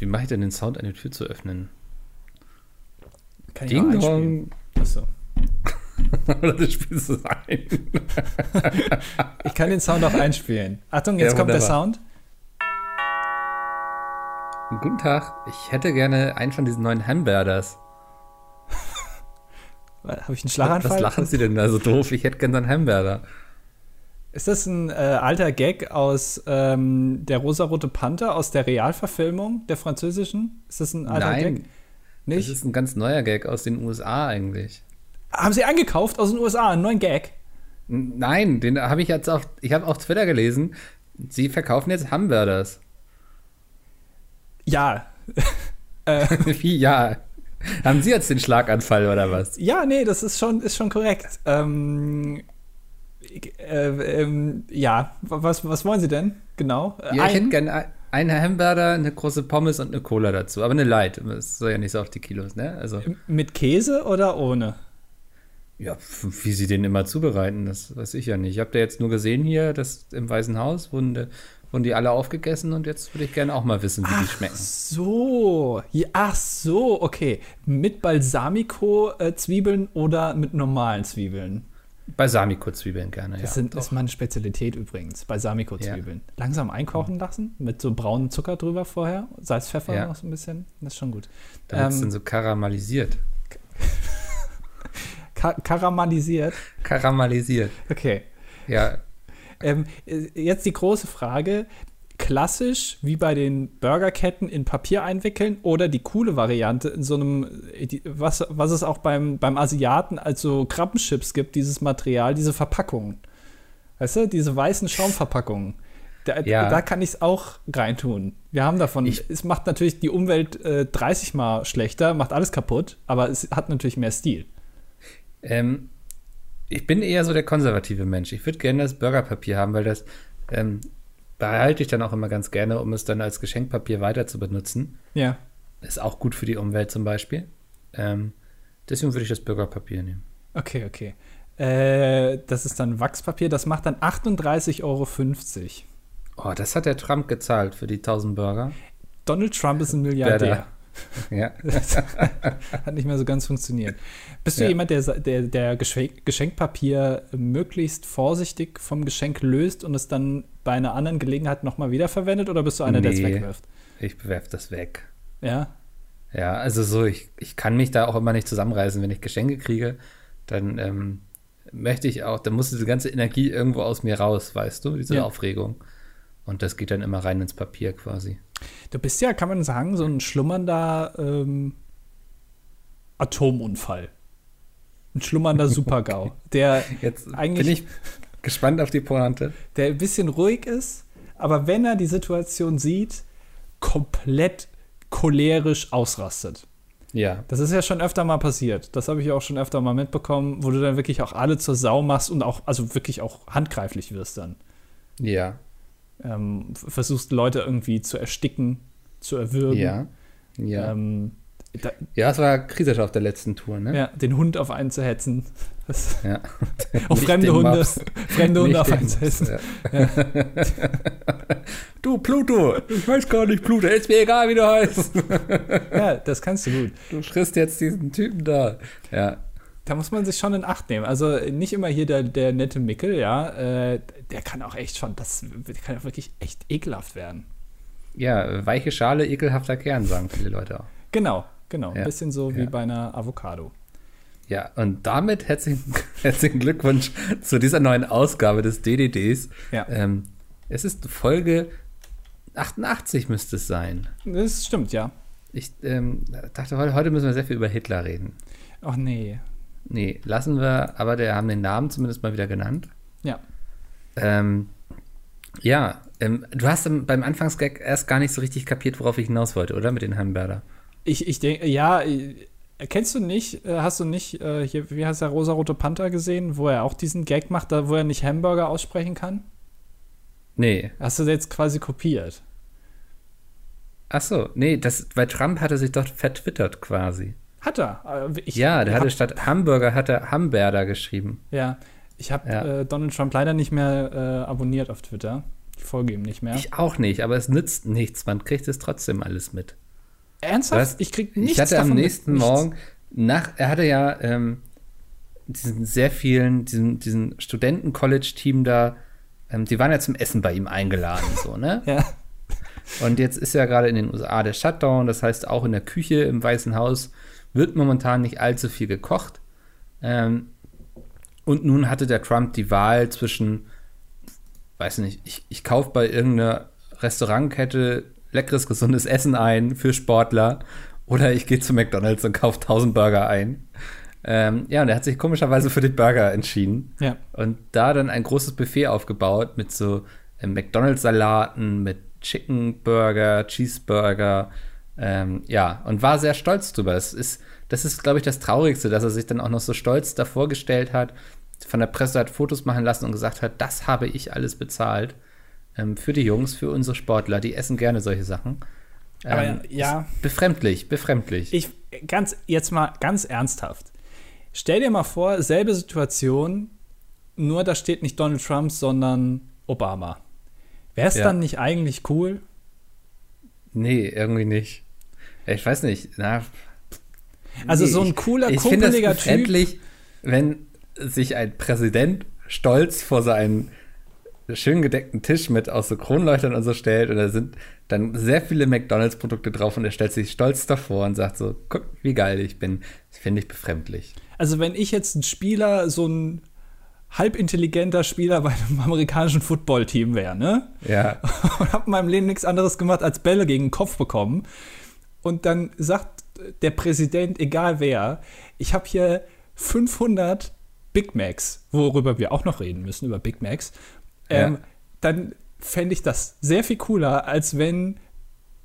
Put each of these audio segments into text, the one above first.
wie mache ich denn den Sound, eine Tür zu öffnen? Kann ich Ding Dong. Achso. Oder du spielst es ein. Ich kann den Sound auch einspielen. Achtung, jetzt Ja, kommt der. Sound. Guten Tag, ich hätte gerne einen von diesen neuen Hamburgers. Habe ich einen Schlaganfall? Was lachen Sie denn da so doof? Ich hätte gerne so einen Hamburger. Ist das ein äh, alter Gag aus ähm, der rosarote Panther, aus der Realverfilmung der französischen? Ist das ein alter Nein, Gag? das Nicht? ist ein ganz neuer Gag aus den USA eigentlich. Haben Sie eingekauft aus den USA, einen neuen Gag? Nein, den habe ich jetzt auf, ich habe auf Twitter gelesen. Sie verkaufen jetzt Hamburgers. Ja. Wie, ja. Haben Sie jetzt den Schlaganfall oder was? Ja, nee, das ist schon, ist schon korrekt. Ähm, äh, ähm, ja, was, was wollen Sie denn? Genau. Äh, Ja, ich hätte gerne ein- einen Hamburger, eine große Pommes und eine Cola dazu. Aber eine Light. Das soll ja nicht so auf die Kilos, ne? Also, mit Käse oder ohne? ja, wie Sie den immer zubereiten, das weiß ich ja nicht. Ich habe da jetzt nur gesehen hier, dass im Weißen Haus wurden, die- wurden die alle aufgegessen und jetzt würde ich gerne auch mal wissen, wie die schmecken. So, ja, ach so, okay. Mit Balsamico-Zwiebeln oder mit normalen Zwiebeln? Balsamico-Zwiebeln gerne, ja. Das sind, ist meine Spezialität übrigens, Balsamico-Zwiebeln. Langsam einkochen lassen, mit so braunem Zucker drüber vorher, Salz, Pfeffer Ja. noch so ein bisschen, das ist schon gut. Damit es Ähm, dann so karamellisiert. Ka karamellisiert, Karamellisiert. okay. Ja, Ähm, äh, jetzt die große Frage, klassisch wie bei den Burgerketten in Papier einwickeln oder die coole Variante in so einem, äh, was, was es auch beim, beim Asiaten als so Krabbenchips gibt, dieses Material, diese Verpackungen. Weißt du, diese weißen Schaumverpackungen. Da, Ja. da kann ich es auch reintun. Wir haben davon, Ich- es macht natürlich die Umwelt äh, 30 Mal schlechter, macht alles kaputt, aber es hat natürlich mehr Stil. Ähm, ich bin eher so der konservative Mensch. Ich würde gerne das Burgerpapier haben, weil das ähm, behalte ich dann auch immer ganz gerne, um es dann als Geschenkpapier weiter zu benutzen. Ja. Ist auch gut für die Umwelt zum Beispiel. Ähm, deswegen würde ich das Burgerpapier nehmen. Okay, okay. Äh, das ist dann Wachspapier, das macht dann 38,50 Euro. Oh, das hat der Trump gezahlt für die 1000 Burger. Donald Trump ist ein Milliardär. Ja. Hat nicht mehr so ganz funktioniert. Bist du Ja. jemand, der, der, der Geschenk, Geschenkpapier möglichst vorsichtig vom Geschenk löst und es dann bei einer anderen Gelegenheit nochmal wiederverwendet oder bist du einer, der es Nee. wegwirft? Ich bewerfe das weg. Ja. Ja, also so, ich, ich kann mich da auch immer nicht zusammenreißen. Wenn ich Geschenke kriege, dann ähm, möchte ich auch, dann muss diese ganze Energie irgendwo aus mir raus, weißt du, diese Ja. Aufregung. Und das geht dann immer rein ins Papier quasi. Du bist ja, kann man sagen, so ein schlummernder ähm, Atomunfall. Ein schlummernder Supergau, der Jetzt Eigentlich- bin ich gespannt auf die Pointe. der ein bisschen ruhig ist, aber wenn er die Situation sieht, komplett cholerisch ausrastet. Ja, Das ist ja schon öfter mal passiert. Das habe ich auch schon öfter mal mitbekommen, wo du dann wirklich auch alle zur Sau machst und auch, also wirklich auch handgreiflich wirst dann. ja, Ähm, versuchst Leute irgendwie zu ersticken, zu erwürgen. ja, ja. Ähm, da, ja, es war kritisch auf der letzten Tour, ne? ja, den Hund auf einen zu hetzen. Das, Ja. auf Nicht fremde Hunde, Mops. fremde Hunde Nicht auf einen zu hetzen. ja. du, Pluto, ich weiß gar nicht, Pluto, ist mir egal, wie du heißt. Ja, das kannst du gut. Du frisst jetzt diesen Typen da. Ja, Da muss man sich schon in Acht nehmen. Also nicht immer hier der, der nette Mickel, ja. Äh, der kann auch echt schon, das kann auch wirklich echt ekelhaft werden. ja weiche Schale, ekelhafter Kern, sagen viele Leute auch. Genau, genau. Ein Ja, bisschen so wie ja. bei einer Avocado. Ja, und damit herzlichen, herzlichen Glückwunsch zu dieser neuen Ausgabe des DDDs. Ja. Ähm, es ist Folge 88 müsste es sein. Das stimmt, ja. Ich ähm, dachte, heute, müssen wir sehr viel über Hitler reden. Ach nee. Nee, lassen wir, aber der haben den Namen zumindest mal wieder genannt. Ja. Ähm, ja, ähm, du hast im- beim Anfangsgag erst gar nicht so richtig kapiert, worauf ich hinaus wollte, oder? Mit den Hamburger. Ich, ich denke, ja, äh, kennst du nicht, äh, hast du nicht, äh, hier, wie heißt der Rosarote Panther gesehen, wo er auch diesen Gag macht, da wo er nicht Hamburger aussprechen kann? Nee. Hast du jetzt quasi kopiert? Ach so, nee, das, weil Trump hatte sich doch vertwittert quasi. Hat er. Äh, Ich, ja, der hatte statt Hamburger hat er Hamburger geschrieben. Ja, ich habe Ja. äh, Donald Trump leider nicht mehr äh, abonniert auf Twitter. Ich folge ihm nicht mehr. Ich auch nicht, aber es nützt nichts. Man kriegt es trotzdem alles mit. Ernsthaft? Was? Ich krieg nichts Ich hatte am nächsten. Morgen, nach, er hatte ja ähm, diesen sehr vielen, diesen, diesen Studenten-College-Team da, ähm, die waren ja zum Essen bei ihm eingeladen, so, ne? Ja. Und jetzt ist ja gerade in den USA der Shutdown, das heißt auch in der Küche im Weißen Haus wird momentan nicht allzu viel gekocht. Ähm, und nun hatte der Trump die Wahl zwischen, weiß nicht, ich, ich kaufe bei irgendeiner Restaurantkette leckeres, gesundes Essen ein für Sportler oder ich gehe zu McDonalds und kaufe 1000 Burger ein. Ähm, ja, und er hat sich komischerweise für die Burger entschieden. Ja. Und da dann ein großes Buffet aufgebaut mit so äh, McDonalds-Salaten, mit Chicken Burger, Cheeseburger. Ähm, ja, und war sehr stolz drüber. Das ist, das ist, glaube ich, das Traurigste, dass er sich dann auch noch so stolz davor gestellt hat, von der Presse hat Fotos machen lassen und gesagt hat, das habe ich alles bezahlt. Ähm, für die Jungs, für unsere Sportler, die essen gerne solche Sachen. Aber Ähm, ja. Befremdlich, befremdlich. Ich ganz jetzt mal ganz ernsthaft. Stell dir mal vor, selbe Situation, nur da steht nicht Donald Trump, sondern Obama. Wäre es Ja. dann nicht eigentlich cool? nee, irgendwie nicht. Ich weiß nicht. Na, Also Nee, so ein ich- cooler, ich das kumpeliger Typ. befremdlich, wenn sich ein Präsident stolz vor seinen schön gedeckten Tisch mit aus so Kronleuchtern und so stellt und da sind dann sehr viele McDonalds-Produkte drauf und er stellt sich stolz davor und sagt so, guck, wie geil ich bin. Das finde ich befremdlich. Also wenn ich jetzt ein Spieler, so ein halbintelligenter Spieler bei einem amerikanischen Footballteam wäre, ne? Ja, und habe in meinem Leben nichts anderes gemacht, als Bälle gegen den Kopf bekommen. Und dann sagt der Präsident, egal wer, ich habe hier 500 Big Macs, worüber wir auch noch reden müssen, über Big Macs. Ähm, Ja. Dann fände ich das sehr viel cooler, als wenn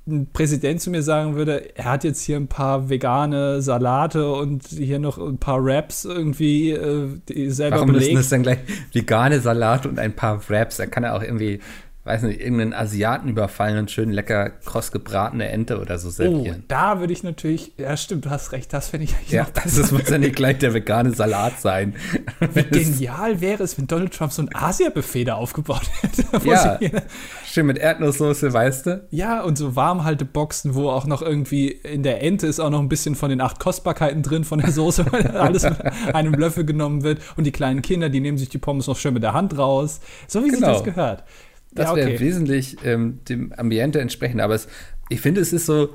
ein Präsident zu mir sagen würde, er hat jetzt hier ein paar vegane Salate und hier noch ein paar Wraps irgendwie äh, die selber warum müssen belegt. es dann gleich vegane Salate und ein paar Wraps? Da kann er auch irgendwie, weiß nicht, irgendeinen Asiaten überfallen und schön lecker kross gebratene Ente oder so Oh, servieren. da würde ich natürlich, ja stimmt, du hast recht, das finde ich eigentlich Ja, also es muss ja nicht gleich der vegane Salat sein. Wie genial wäre es, wenn Donald Trump so ein Asia-Buffet da aufgebaut hätte. Ja. Schön mit Erdnusssoße, weißt du? ja, und so Warmhalteboxen, wo auch noch irgendwie in der Ente ist auch noch ein bisschen von den acht Kostbarkeiten drin von der Soße, weil alles mit einem Löffel genommen wird. Und die kleinen Kinder, die nehmen sich die Pommes noch schön mit der Hand raus. So wie sich Genau. das gehört. Das ja, wäre okay. wesentlich ähm, dem Ambiente entsprechend. Aber es, ich finde, es ist so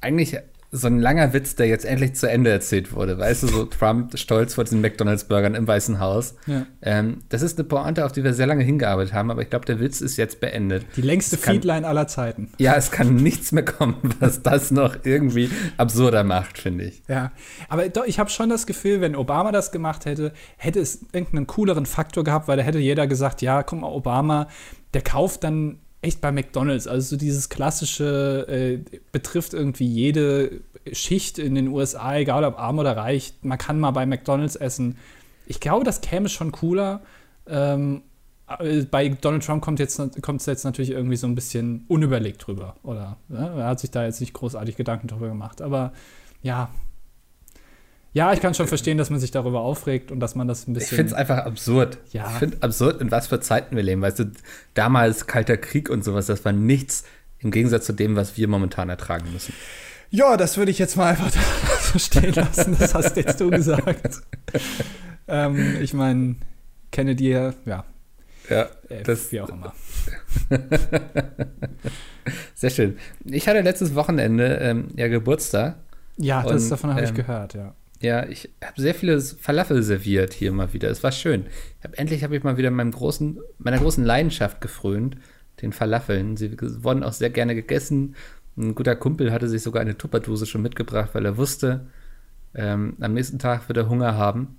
eigentlich so ein langer Witz, der jetzt endlich zu Ende erzählt wurde. Weißt du, so Trump stolz vor diesen McDonalds-Burgern im Weißen Haus. Ja. Ähm, das ist eine Pointe, auf die wir sehr lange hingearbeitet haben, aber ich glaube, der Witz ist jetzt beendet. Die längste kann- Feedline aller Zeiten. Ja, es kann nichts mehr kommen, was das noch irgendwie absurder macht, finde ich. Ja, aber doch, ich habe schon das Gefühl, wenn Obama das gemacht hätte, hätte es irgendeinen cooleren Faktor gehabt, weil da hätte jeder gesagt, ja, guck mal, Obama, der kauft dann echt bei McDonalds. Also so dieses klassische äh, betrifft irgendwie jede Schicht in den USA, egal ob arm oder reich. Man kann mal bei McDonalds essen. Ich glaube, das käme schon cooler. Ähm, äh, bei Donald Trump kommt jetzt es jetzt natürlich irgendwie so ein bisschen unüberlegt drüber, oder? Ja, er hat sich da jetzt nicht großartig Gedanken drüber gemacht. Aber ja, ja, ich kann schon verstehen, dass man sich darüber aufregt und dass man das ein Ich bisschen. finde es einfach absurd. Ja. Ich finde absurd, in was für Zeiten wir leben. Weißt du, damals Kalter Krieg und sowas, das war nichts im Gegensatz zu dem, was wir momentan ertragen müssen. ja, das würde ich jetzt mal einfach so stehen lassen. Das hast jetzt du gesagt. ähm, ich meine, Kennedy, ja, Ja, äh, Das- wie auch immer. sehr schön. Ich hatte letztes Wochenende ähm, ja Geburtstag. Ja, das, Und, davon habe ich ähm, gehört, ja. Ja, ich habe sehr viele Falafel serviert hier mal wieder. Es war schön. Hab, endlich habe ich mal wieder meinem großen, meiner großen Leidenschaft gefrönt, den Falafeln. Sie wurden auch sehr gerne gegessen. Ein guter Kumpel hatte sich sogar eine Tupperdose schon mitgebracht, weil er wusste, ähm, am nächsten Tag wird er Hunger haben.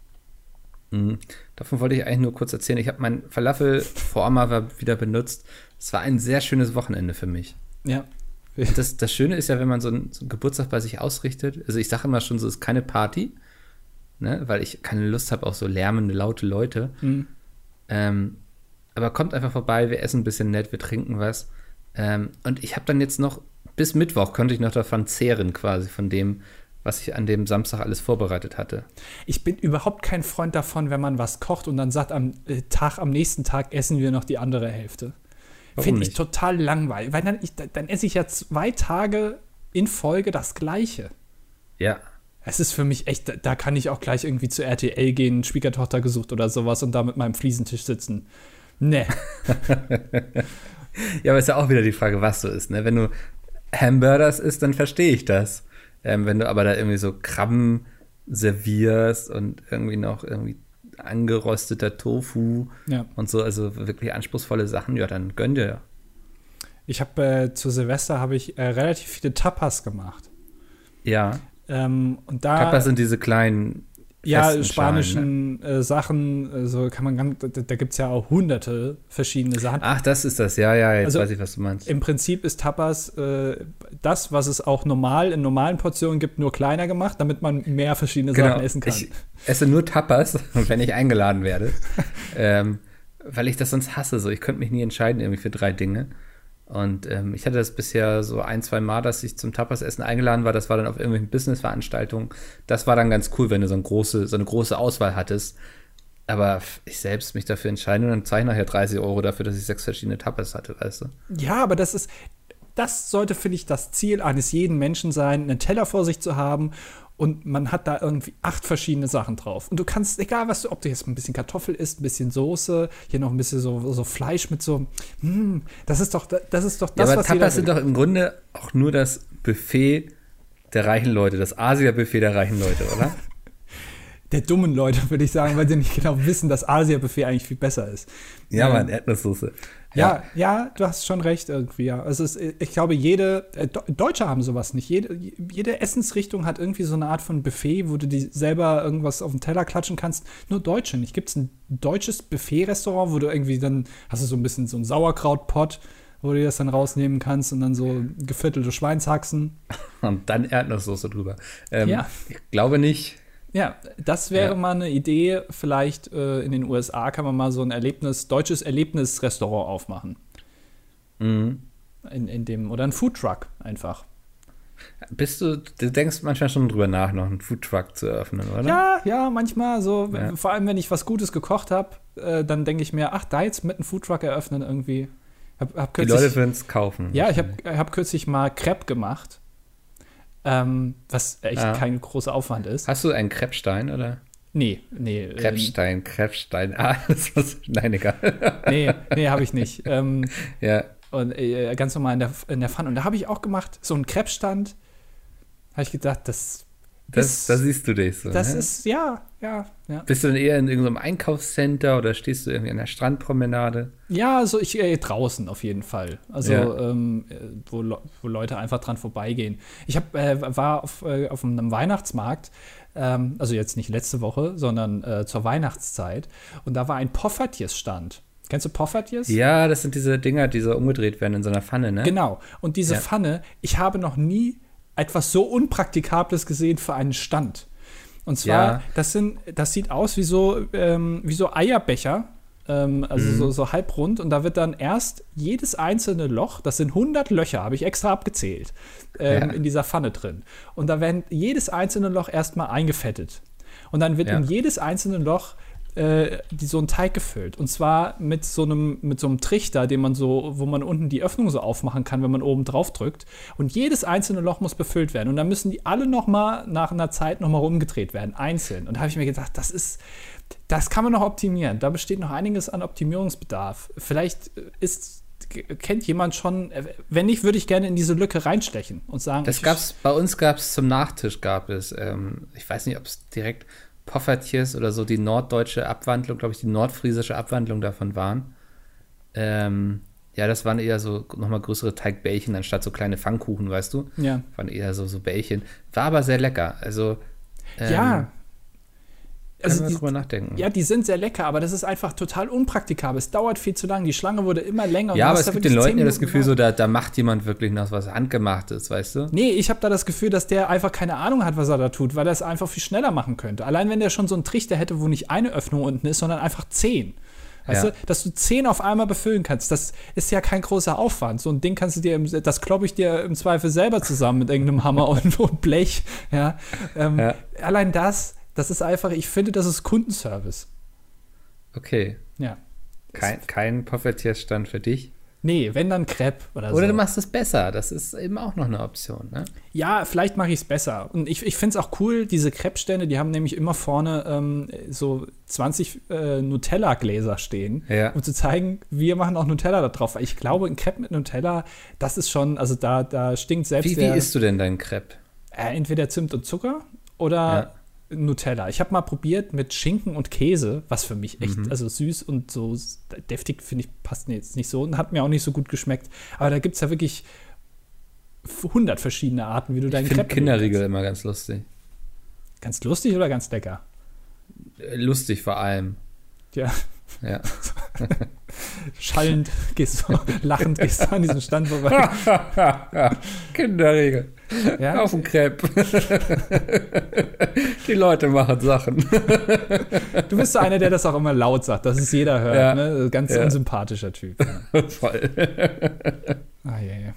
Mhm. Davon wollte ich eigentlich nur kurz erzählen. Ich habe meinen Falafel-Former wieder benutzt. Es war ein sehr schönes Wochenende für mich. Ja. Und Das, das Schöne ist ja, wenn man so einen, so einen Geburtstag bei sich ausrichtet, also ich sage immer schon, so ist keine Party, ne, weil ich keine Lust habe auf so lärmende, laute Leute. Mhm. Ähm, aber kommt einfach vorbei, wir essen ein bisschen nett, wir trinken was. Ähm, und ich habe dann jetzt noch, bis Mittwoch konnte ich noch davon zehren, quasi, von dem, was ich an dem Samstag alles vorbereitet hatte. Ich bin überhaupt kein Freund davon, wenn man was kocht und dann sagt, am äh, Tag, am nächsten Tag essen wir noch die andere Hälfte. Finde ich total langweilig. Weil dann, ich, dann esse ich ja zwei Tage in Folge das Gleiche. Ja. Es ist für mich echt, da- kann ich auch gleich irgendwie zu RTL gehen, Schwiegertochter gesucht oder sowas und da mit meinem Fliesentisch sitzen. Nee. Ja, aber ist ja auch wieder die Frage, was du isst. Ne? Wenn du Hamburgers isst, dann verstehe ich das. Ähm, wenn du aber da irgendwie so Krabben servierst und irgendwie noch irgendwie angerösteter Tofu Ja. und so, also wirklich anspruchsvolle Sachen, ja, dann gönn dir. Ich habe äh, zu Silvester habe ich äh, relativ viele Tapas gemacht. Ja, Ähm, und da Tapas sind diese kleinen ja ne? spanischen äh, Sachen, äh, so kann man ganz, da, da gibt es ja auch hunderte verschiedene Sachen. Ach, das ist das, ja, ja, jetzt Also, weiß ich, was du meinst. Im Prinzip ist Tapas äh, das, was es auch normal in normalen Portionen gibt, nur kleiner gemacht, damit man mehr verschiedene Sachen essen kann. Genau. Ich esse nur Tapas, wenn ich eingeladen werde. ähm, weil ich das sonst hasse. So, ich könnte mich nie entscheiden irgendwie für drei Dinge. Und ähm, ich hatte das bisher so ein, zwei Mal, dass ich zum Tapas-Essen eingeladen war. Das war dann auf irgendwelchen Business-Veranstaltungen. Das war dann ganz cool, wenn du so, ein große, so eine große Auswahl hattest. Aber ich selbst mich dafür entscheiden und dann zahle ich nachher 30 Euro dafür, dass ich sechs verschiedene Tapas hatte, weißt du? Ja, aber das ist, das sollte, finde ich, das Ziel eines jeden Menschen sein, einen Teller vor sich zu haben und man hat da irgendwie acht verschiedene Sachen drauf. Und du kannst, egal was du, ob du jetzt ein bisschen Kartoffel isst, ein bisschen Soße, hier noch ein bisschen so, so Fleisch mit so, mm, das ist doch, das ist doch Ja, das, aber was Tapas sind doch im Grunde auch nur das Buffet der reichen Leute, das Asia-Buffet der reichen Leute, oder? der dummen Leute, würde ich sagen, weil sie nicht genau wissen, dass Asia-Buffet eigentlich viel besser ist. Ja, Ähm, Mann, Erdnusssoße. Ja, ja, du hast schon recht irgendwie, ja. Also es ich glaube, jede, äh, Deutsche haben sowas nicht. Jede, jede Essensrichtung hat irgendwie so eine Art von Buffet, wo du dir selber irgendwas auf den Teller klatschen kannst. Nur Deutsche nicht. Gibt es ein deutsches Buffet-Restaurant, wo du irgendwie dann, hast du so ein bisschen so einen Sauerkrautpott, wo du das dann rausnehmen kannst und dann so geviertelte Schweinshaxen. Und dann Erdnusssoße drüber. Ähm, Ja. Ich glaube nicht. Ja, das wäre Ja. mal eine Idee. Vielleicht äh, in den USA kann man mal so ein Erlebnis, deutsches Erlebnisrestaurant aufmachen. Mhm. In, in dem, oder ein Foodtruck einfach. Bist du, du denkst manchmal schon drüber nach, noch einen Foodtruck zu eröffnen, oder? Ja, ja, manchmal so. Ja. Vor allem, wenn ich was Gutes gekocht habe, äh, dann denke ich mir, ach, da jetzt mit einem Foodtruck eröffnen irgendwie. Hab, hab Die kürzlich, Leute würden es kaufen. ja, ich habe hab kürzlich mal Crepe gemacht, ähm, was echt Ja. kein großer Aufwand ist. Hast du einen Kreppstein oder? Nee, nee. ähm, Kreppstein, Kreppstein. Ah, das was. Nein, egal. nee, nee, habe ich nicht. ähm, ja. und äh, ganz normal in der, in der Pfanne. Und da habe ich auch gemacht, so einen Crepe-Stand. Habe ich gedacht, das, Das, ist, da siehst du dich so. das ne? ist, ja, ja, ja. Bist du dann eher in irgendeinem Einkaufscenter oder stehst du irgendwie an der Strandpromenade? Ja, also ich äh, draußen auf jeden Fall. Also Ja. ähm, äh, wo, wo Leute einfach dran vorbeigehen. Ich hab, äh, war auf, äh, auf einem Weihnachtsmarkt, ähm, also jetzt nicht letzte Woche, sondern äh, zur Weihnachtszeit. Und da war ein Poffertjes-Stand. Kennst du Poffertjes? Ja, das sind diese Dinger, die so umgedreht werden in so einer Pfanne, ne? Genau. Und diese Ja. Pfanne, ich habe noch nie etwas so Unpraktikables gesehen für einen Stand. Und zwar, Ja. das sind, das sieht aus wie so, ähm, wie so Eierbecher, ähm, also Mhm. so, so halbrund. Und da wird dann erst jedes einzelne Loch, das sind 100 Löcher, habe ich extra abgezählt, ähm, Ja. in dieser Pfanne drin. Und da werden jedes einzelne Loch erstmal eingefettet. Und dann wird Ja. in jedes einzelne Loch äh, die, so ein Teig gefüllt. Und zwar mit so einem, mit so einem Trichter, den man so, wo man unten die Öffnung so aufmachen kann, wenn man oben drauf drückt. Und jedes einzelne Loch muss befüllt werden. Und dann müssen die alle noch mal nach einer Zeit noch mal rumgedreht werden, einzeln. Und da habe ich mir gedacht, das ist, das kann man noch optimieren. Da besteht noch einiges an Optimierungsbedarf. Vielleicht ist kennt jemand schon, wenn nicht, würde ich gerne in diese Lücke reinstechen und sagen, Das gab's, bei uns gab es zum Nachtisch gab es, ähm, ich weiß nicht, ob es direkt Poffertjes oder so die norddeutsche Abwandlung, glaube ich, die nordfriesische Abwandlung davon waren. Ähm, ja, das waren eher so nochmal größere Teigbällchen anstatt so kleine Pfannkuchen, weißt du? Ja. Waren eher so, so Bällchen. War aber sehr lecker. Also, ähm, ja. Also Also die, drüber nachdenken. Ja, die sind sehr lecker, aber das ist einfach total unpraktikabel. Es dauert viel zu lang. Die Schlange wurde immer länger. und Ja, aber es gibt den Leuten ja das Gefühl, so, da, da macht jemand wirklich noch was Handgemachtes, weißt du? Nee, ich habe da das Gefühl, dass der einfach keine Ahnung hat, was er da tut, weil er es einfach viel schneller machen könnte. Allein wenn der schon so einen Trichter hätte, wo nicht eine Öffnung unten ist, sondern einfach zehn. Weißt Ja. du, dass du zehn auf einmal befüllen kannst, das ist ja kein großer Aufwand. So ein Ding kannst du dir, im, das kloppe ich dir im Zweifel selber zusammen mit irgendeinem Hammer und, und Blech. Ja. Ähm, Ja. Allein das, das ist einfach, ich finde, das ist Kundenservice. Okay. Ja. Kein, kein Poffertjes-Stand für dich. Nee, wenn dann Crepe oder, so. Oder du machst es besser. Das ist eben auch noch eine Option. Ne? Ja, vielleicht mache ich es besser. Und ich, ich finde es auch cool, diese Crepe-Stände, die haben nämlich immer vorne ähm, so 20 äh, Nutella-Gläser stehen, Ja. um zu zeigen, wir machen auch Nutella da drauf. Weil ich glaube, ein Crepe mit Nutella, das ist schon, also da, da stinkt selbst Wie, wie der, isst du denn deinen Crepe? äh, entweder Zimt und Zucker oder Nutella. Ich habe mal probiert mit Schinken und Käse, was für mich echt, Mhm. also süß und so deftig, finde ich, passt mir jetzt nicht so und hat mir auch nicht so gut geschmeckt. Aber da gibt es ja wirklich 100 verschiedene Arten, wie du deinen Ich finde Crepe Kinderriegel immer ganz lustig. Ganz lustig oder ganz lecker? Äh, Lustig vor allem. Ja, Ja. schallend gehst du, lachend gehst du an diesen Stand vorbei. Kinderriegel. Ja? Auf dem Crepe. Die Leute machen Sachen. Du bist so einer, der das auch immer laut sagt, dass es jeder hört. Ja. Ne? Ganz Ja. unsympathischer Typ. Ja. Voll. Ah, ja,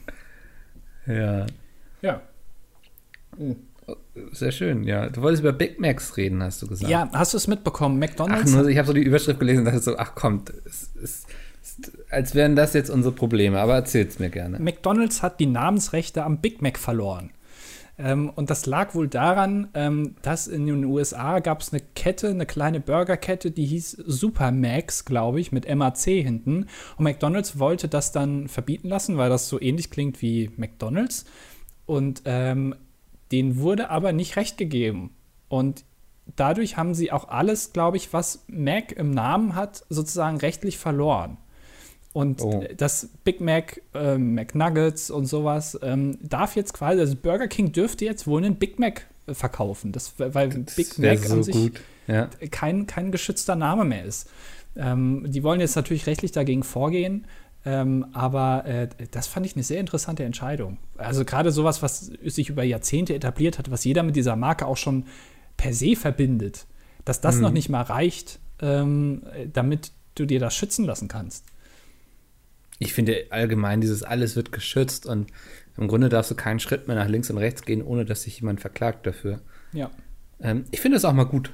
ja. Ja. ja. Sehr schön, ja. Du wolltest über Big Macs reden, hast du gesagt. Ja, hast du es mitbekommen? Ach, McDonalds nur, ich habe so die Überschrift gelesen und dachte so, ach kommt, es, es, es, als wären das jetzt unsere Probleme, aber erzähl's mir gerne. McDonald's hat die Namensrechte am Big Mac verloren. Ähm, und das lag wohl daran, ähm, dass in den USA gab es eine Kette, eine kleine Burgerkette, die hieß Super Max, glaube ich, mit MAC hinten. Und McDonald's wollte das dann verbieten lassen, weil das so ähnlich klingt wie McDonald's. Und ähm, denen wurde aber nicht recht gegeben. Und dadurch haben sie auch alles, glaube ich, was Mac im Namen hat, sozusagen rechtlich verloren. Und Oh. das Big Mac, ähm, McNuggets und sowas ähm, darf jetzt quasi, also Burger King dürfte jetzt wohl einen Big Mac äh, verkaufen, das, weil Big wär Mac so an sich. Ja. kein, kein geschützter Name mehr ist. Ähm, die wollen jetzt natürlich rechtlich dagegen vorgehen, ähm, aber äh, das fand ich eine sehr interessante Entscheidung. Also gerade sowas, was sich über Jahrzehnte etabliert hat, was jeder mit dieser Marke auch schon per se verbindet, dass das Mhm. noch nicht mal reicht, ähm, damit du dir das schützen lassen kannst. Ich finde allgemein, dieses alles wird geschützt und im Grunde darfst du keinen Schritt mehr nach links und rechts gehen, ohne dass sich jemand verklagt dafür. Ja. Ähm, ich finde das auch mal gut.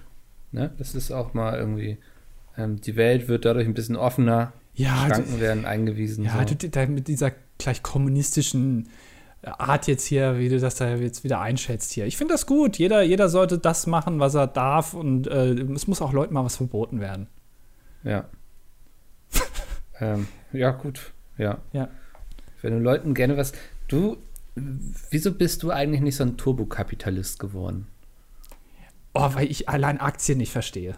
Ne? Das ist auch mal irgendwie, ähm, die Welt wird dadurch ein bisschen offener, Ja, Schranken werden eingewiesen. Ja, so. du, da, mit dieser gleich kommunistischen Art jetzt hier, wie du das da jetzt wieder einschätzt hier. Ich finde das gut. Jeder, jeder sollte das machen, was er darf und äh, es muss auch Leuten mal was verboten werden. Ja. ähm, ja, gut. Ja. Ja. Wenn du Leuten gerne was. Du, wieso bist du eigentlich nicht so ein Turbokapitalist geworden? Oh, weil ich allein Aktien nicht verstehe.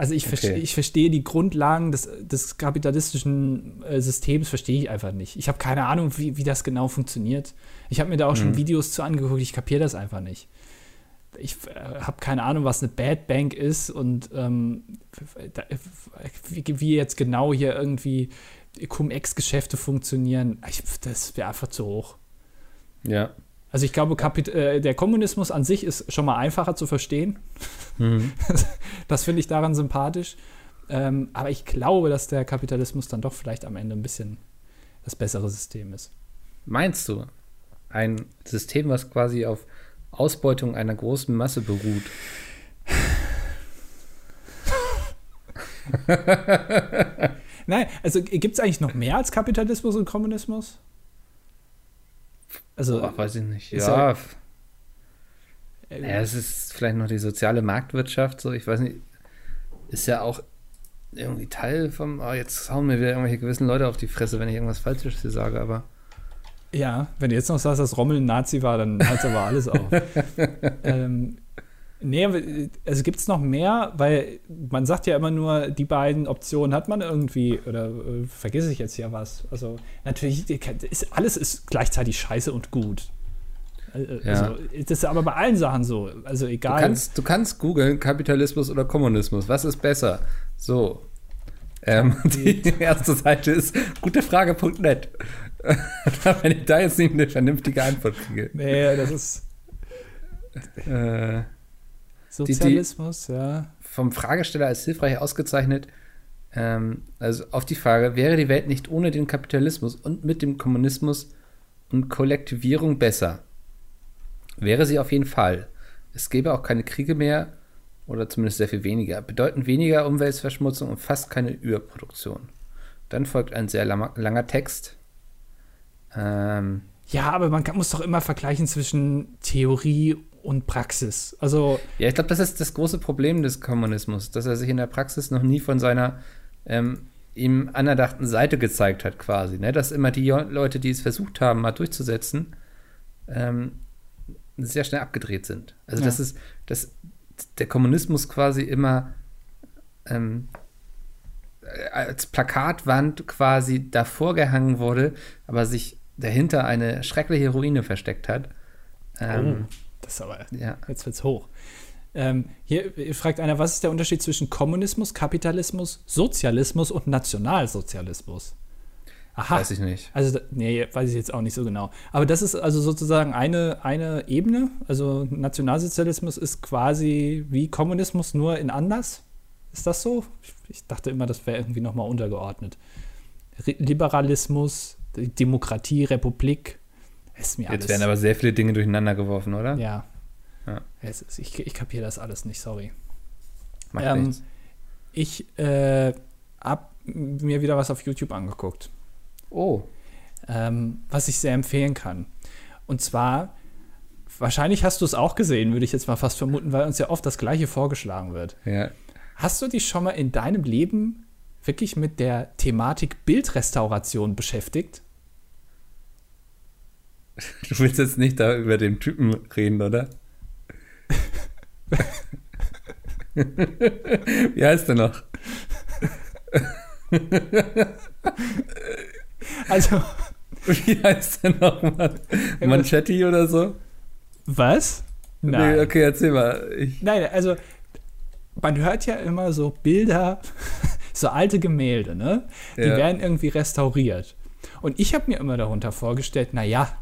Also ich, Okay. verstehe, ich verstehe die Grundlagen des, des kapitalistischen äh, Systems, verstehe ich einfach nicht. Ich habe keine Ahnung, wie, wie das genau funktioniert. Ich habe mir da auch schon Mhm. Videos zu angeguckt, ich kapiere das einfach nicht. Ich äh, habe keine Ahnung, was eine Bad Bank ist und ähm, da, wie, wie jetzt genau hier irgendwie Cum-Ex-Geschäfte funktionieren. Ich, das wäre einfach zu hoch. Ja. Also ich glaube, Kapit äh, der Kommunismus an sich ist schon mal einfacher zu verstehen. Mhm. Das finde ich daran sympathisch. Ähm, aber ich glaube, dass der Kapitalismus dann doch vielleicht am Ende ein bisschen das bessere System ist. Meinst du, ein System, was quasi auf Ausbeutung einer großen Masse beruht? Nein, also gibt es eigentlich noch mehr als Kapitalismus und Kommunismus? Also, Ach, weiß ich nicht. ist Ja. ja- äh, ja, es ist vielleicht noch die soziale Marktwirtschaft, so, ich weiß nicht. Ist ja auch irgendwie Teil vom. Oh, jetzt hauen mir wieder irgendwelche gewissen Leute auf die Fresse, wenn ich irgendwas Falsches hier sage, aber. ja, wenn du jetzt noch sagst, dass Rommel ein Nazi war, dann hört aber alles auf. ähm, nee, äh, also gibt es noch mehr? Weil man sagt ja immer nur, die beiden Optionen hat man irgendwie, oder äh, vergesse ich jetzt hier was? Also natürlich, ist, alles ist gleichzeitig scheiße und gut. Äh, Ja. Also, das ist aber bei allen Sachen so. Also Du egal. kannst, du kannst googeln Kapitalismus oder Kommunismus. Was ist besser? So. Ähm, die erste Seite ist gutefrage.net. Wenn ich da jetzt nicht eine vernünftige Antwort kriege. nee, das ist Äh, Sozialismus, ja. vom Fragesteller als hilfreich ausgezeichnet. Ähm, also auf die Frage, wäre die Welt nicht ohne den Kapitalismus und mit dem Kommunismus und Kollektivierung besser? Wäre sie auf jeden Fall. Es gäbe auch keine Kriege mehr oder zumindest sehr viel weniger. Bedeutend weniger Umweltverschmutzung und fast keine Überproduktion. Dann folgt ein sehr langer, langer Text. Ähm, ja, aber man kann, muss doch immer vergleichen zwischen Theorie und Praxis. Also ja, ich glaube, das ist das große Problem des Kommunismus, dass er sich in der Praxis noch nie von seiner ähm, ihm anerdachten Seite gezeigt hat, quasi. Ne? Dass immer die Leute, die es versucht haben, mal durchzusetzen, ähm, sehr schnell abgedreht sind. Also ja. das ist, dass der Kommunismus quasi immer ähm, als Plakatwand quasi davor gehangen wurde, aber sich dahinter eine schreckliche Ruine versteckt hat. Ähm, oh, ist aber, ja. jetzt wird's hoch. Ähm, hier fragt einer, was ist der Unterschied zwischen Kommunismus, Kapitalismus, Sozialismus und Nationalsozialismus? Aha. Weiß ich nicht. Also, nee, weiß ich jetzt auch nicht so genau. Aber das ist also sozusagen eine, eine Ebene. Also, Nationalsozialismus ist quasi wie Kommunismus, nur in anders. Ist das so? Ich dachte immer, das wäre irgendwie nochmal untergeordnet. Liberalismus, Demokratie, Republik. Ist mir Jetzt werden aber sehr viele Dinge durcheinander geworfen, oder? Ja. ja. Ist, ich ich kapiere das alles nicht, sorry. Macht ähm, nichts. Ich äh, habe mir wieder was auf YouTube angeguckt. Oh. Ähm, was ich sehr empfehlen kann. Und zwar, wahrscheinlich hast du es auch gesehen, würde ich jetzt mal fast vermuten, weil uns ja oft das Gleiche vorgeschlagen wird. Ja. Hast du dich schon mal in deinem Leben wirklich mit der Thematik Bildrestauration beschäftigt? Du willst jetzt nicht da über den Typen reden, oder? Wie heißt der noch? Also. Wie heißt der nochmal? Manchetti oder so? Was? Nein. Nee, okay, erzähl mal. Ich Nein, also man hört ja immer so Bilder, so alte Gemälde, ne? Die ja. werden irgendwie restauriert. Und ich habe mir immer darunter vorgestellt, naja,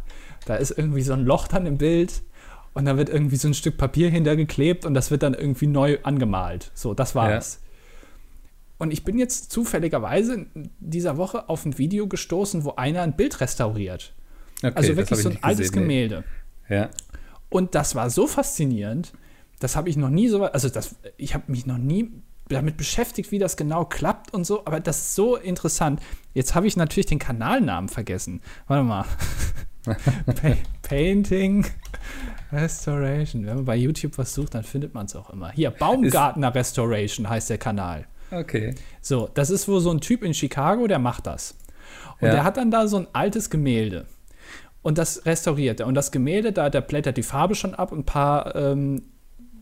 da ist irgendwie so ein Loch dann im Bild und da wird irgendwie so ein Stück Papier hintergeklebt und das wird dann irgendwie neu angemalt. So, das war's. Ja. Und ich bin jetzt zufälligerweise in dieser Woche auf ein Video gestoßen, wo einer ein Bild restauriert. Okay, also wirklich so ein altes gesehen, Gemälde. Nee. Ja. Und das war so faszinierend, das habe ich noch nie so, also das, ich habe mich noch nie damit beschäftigt, wie das genau klappt und so, aber das ist so interessant. Jetzt habe ich natürlich den Kanalnamen vergessen. Warte mal. pa Painting Restoration. Wenn man bei YouTube was sucht, dann findet man es auch immer. Hier, Baumgartner Restoration heißt der Kanal. Okay. So, das ist wohl so ein Typ in Chicago, der macht das. Und ja. der hat dann da so ein altes Gemälde. Und das restauriert er. Und das Gemälde, da, da blättert die Farbe schon ab. Ein paar ähm,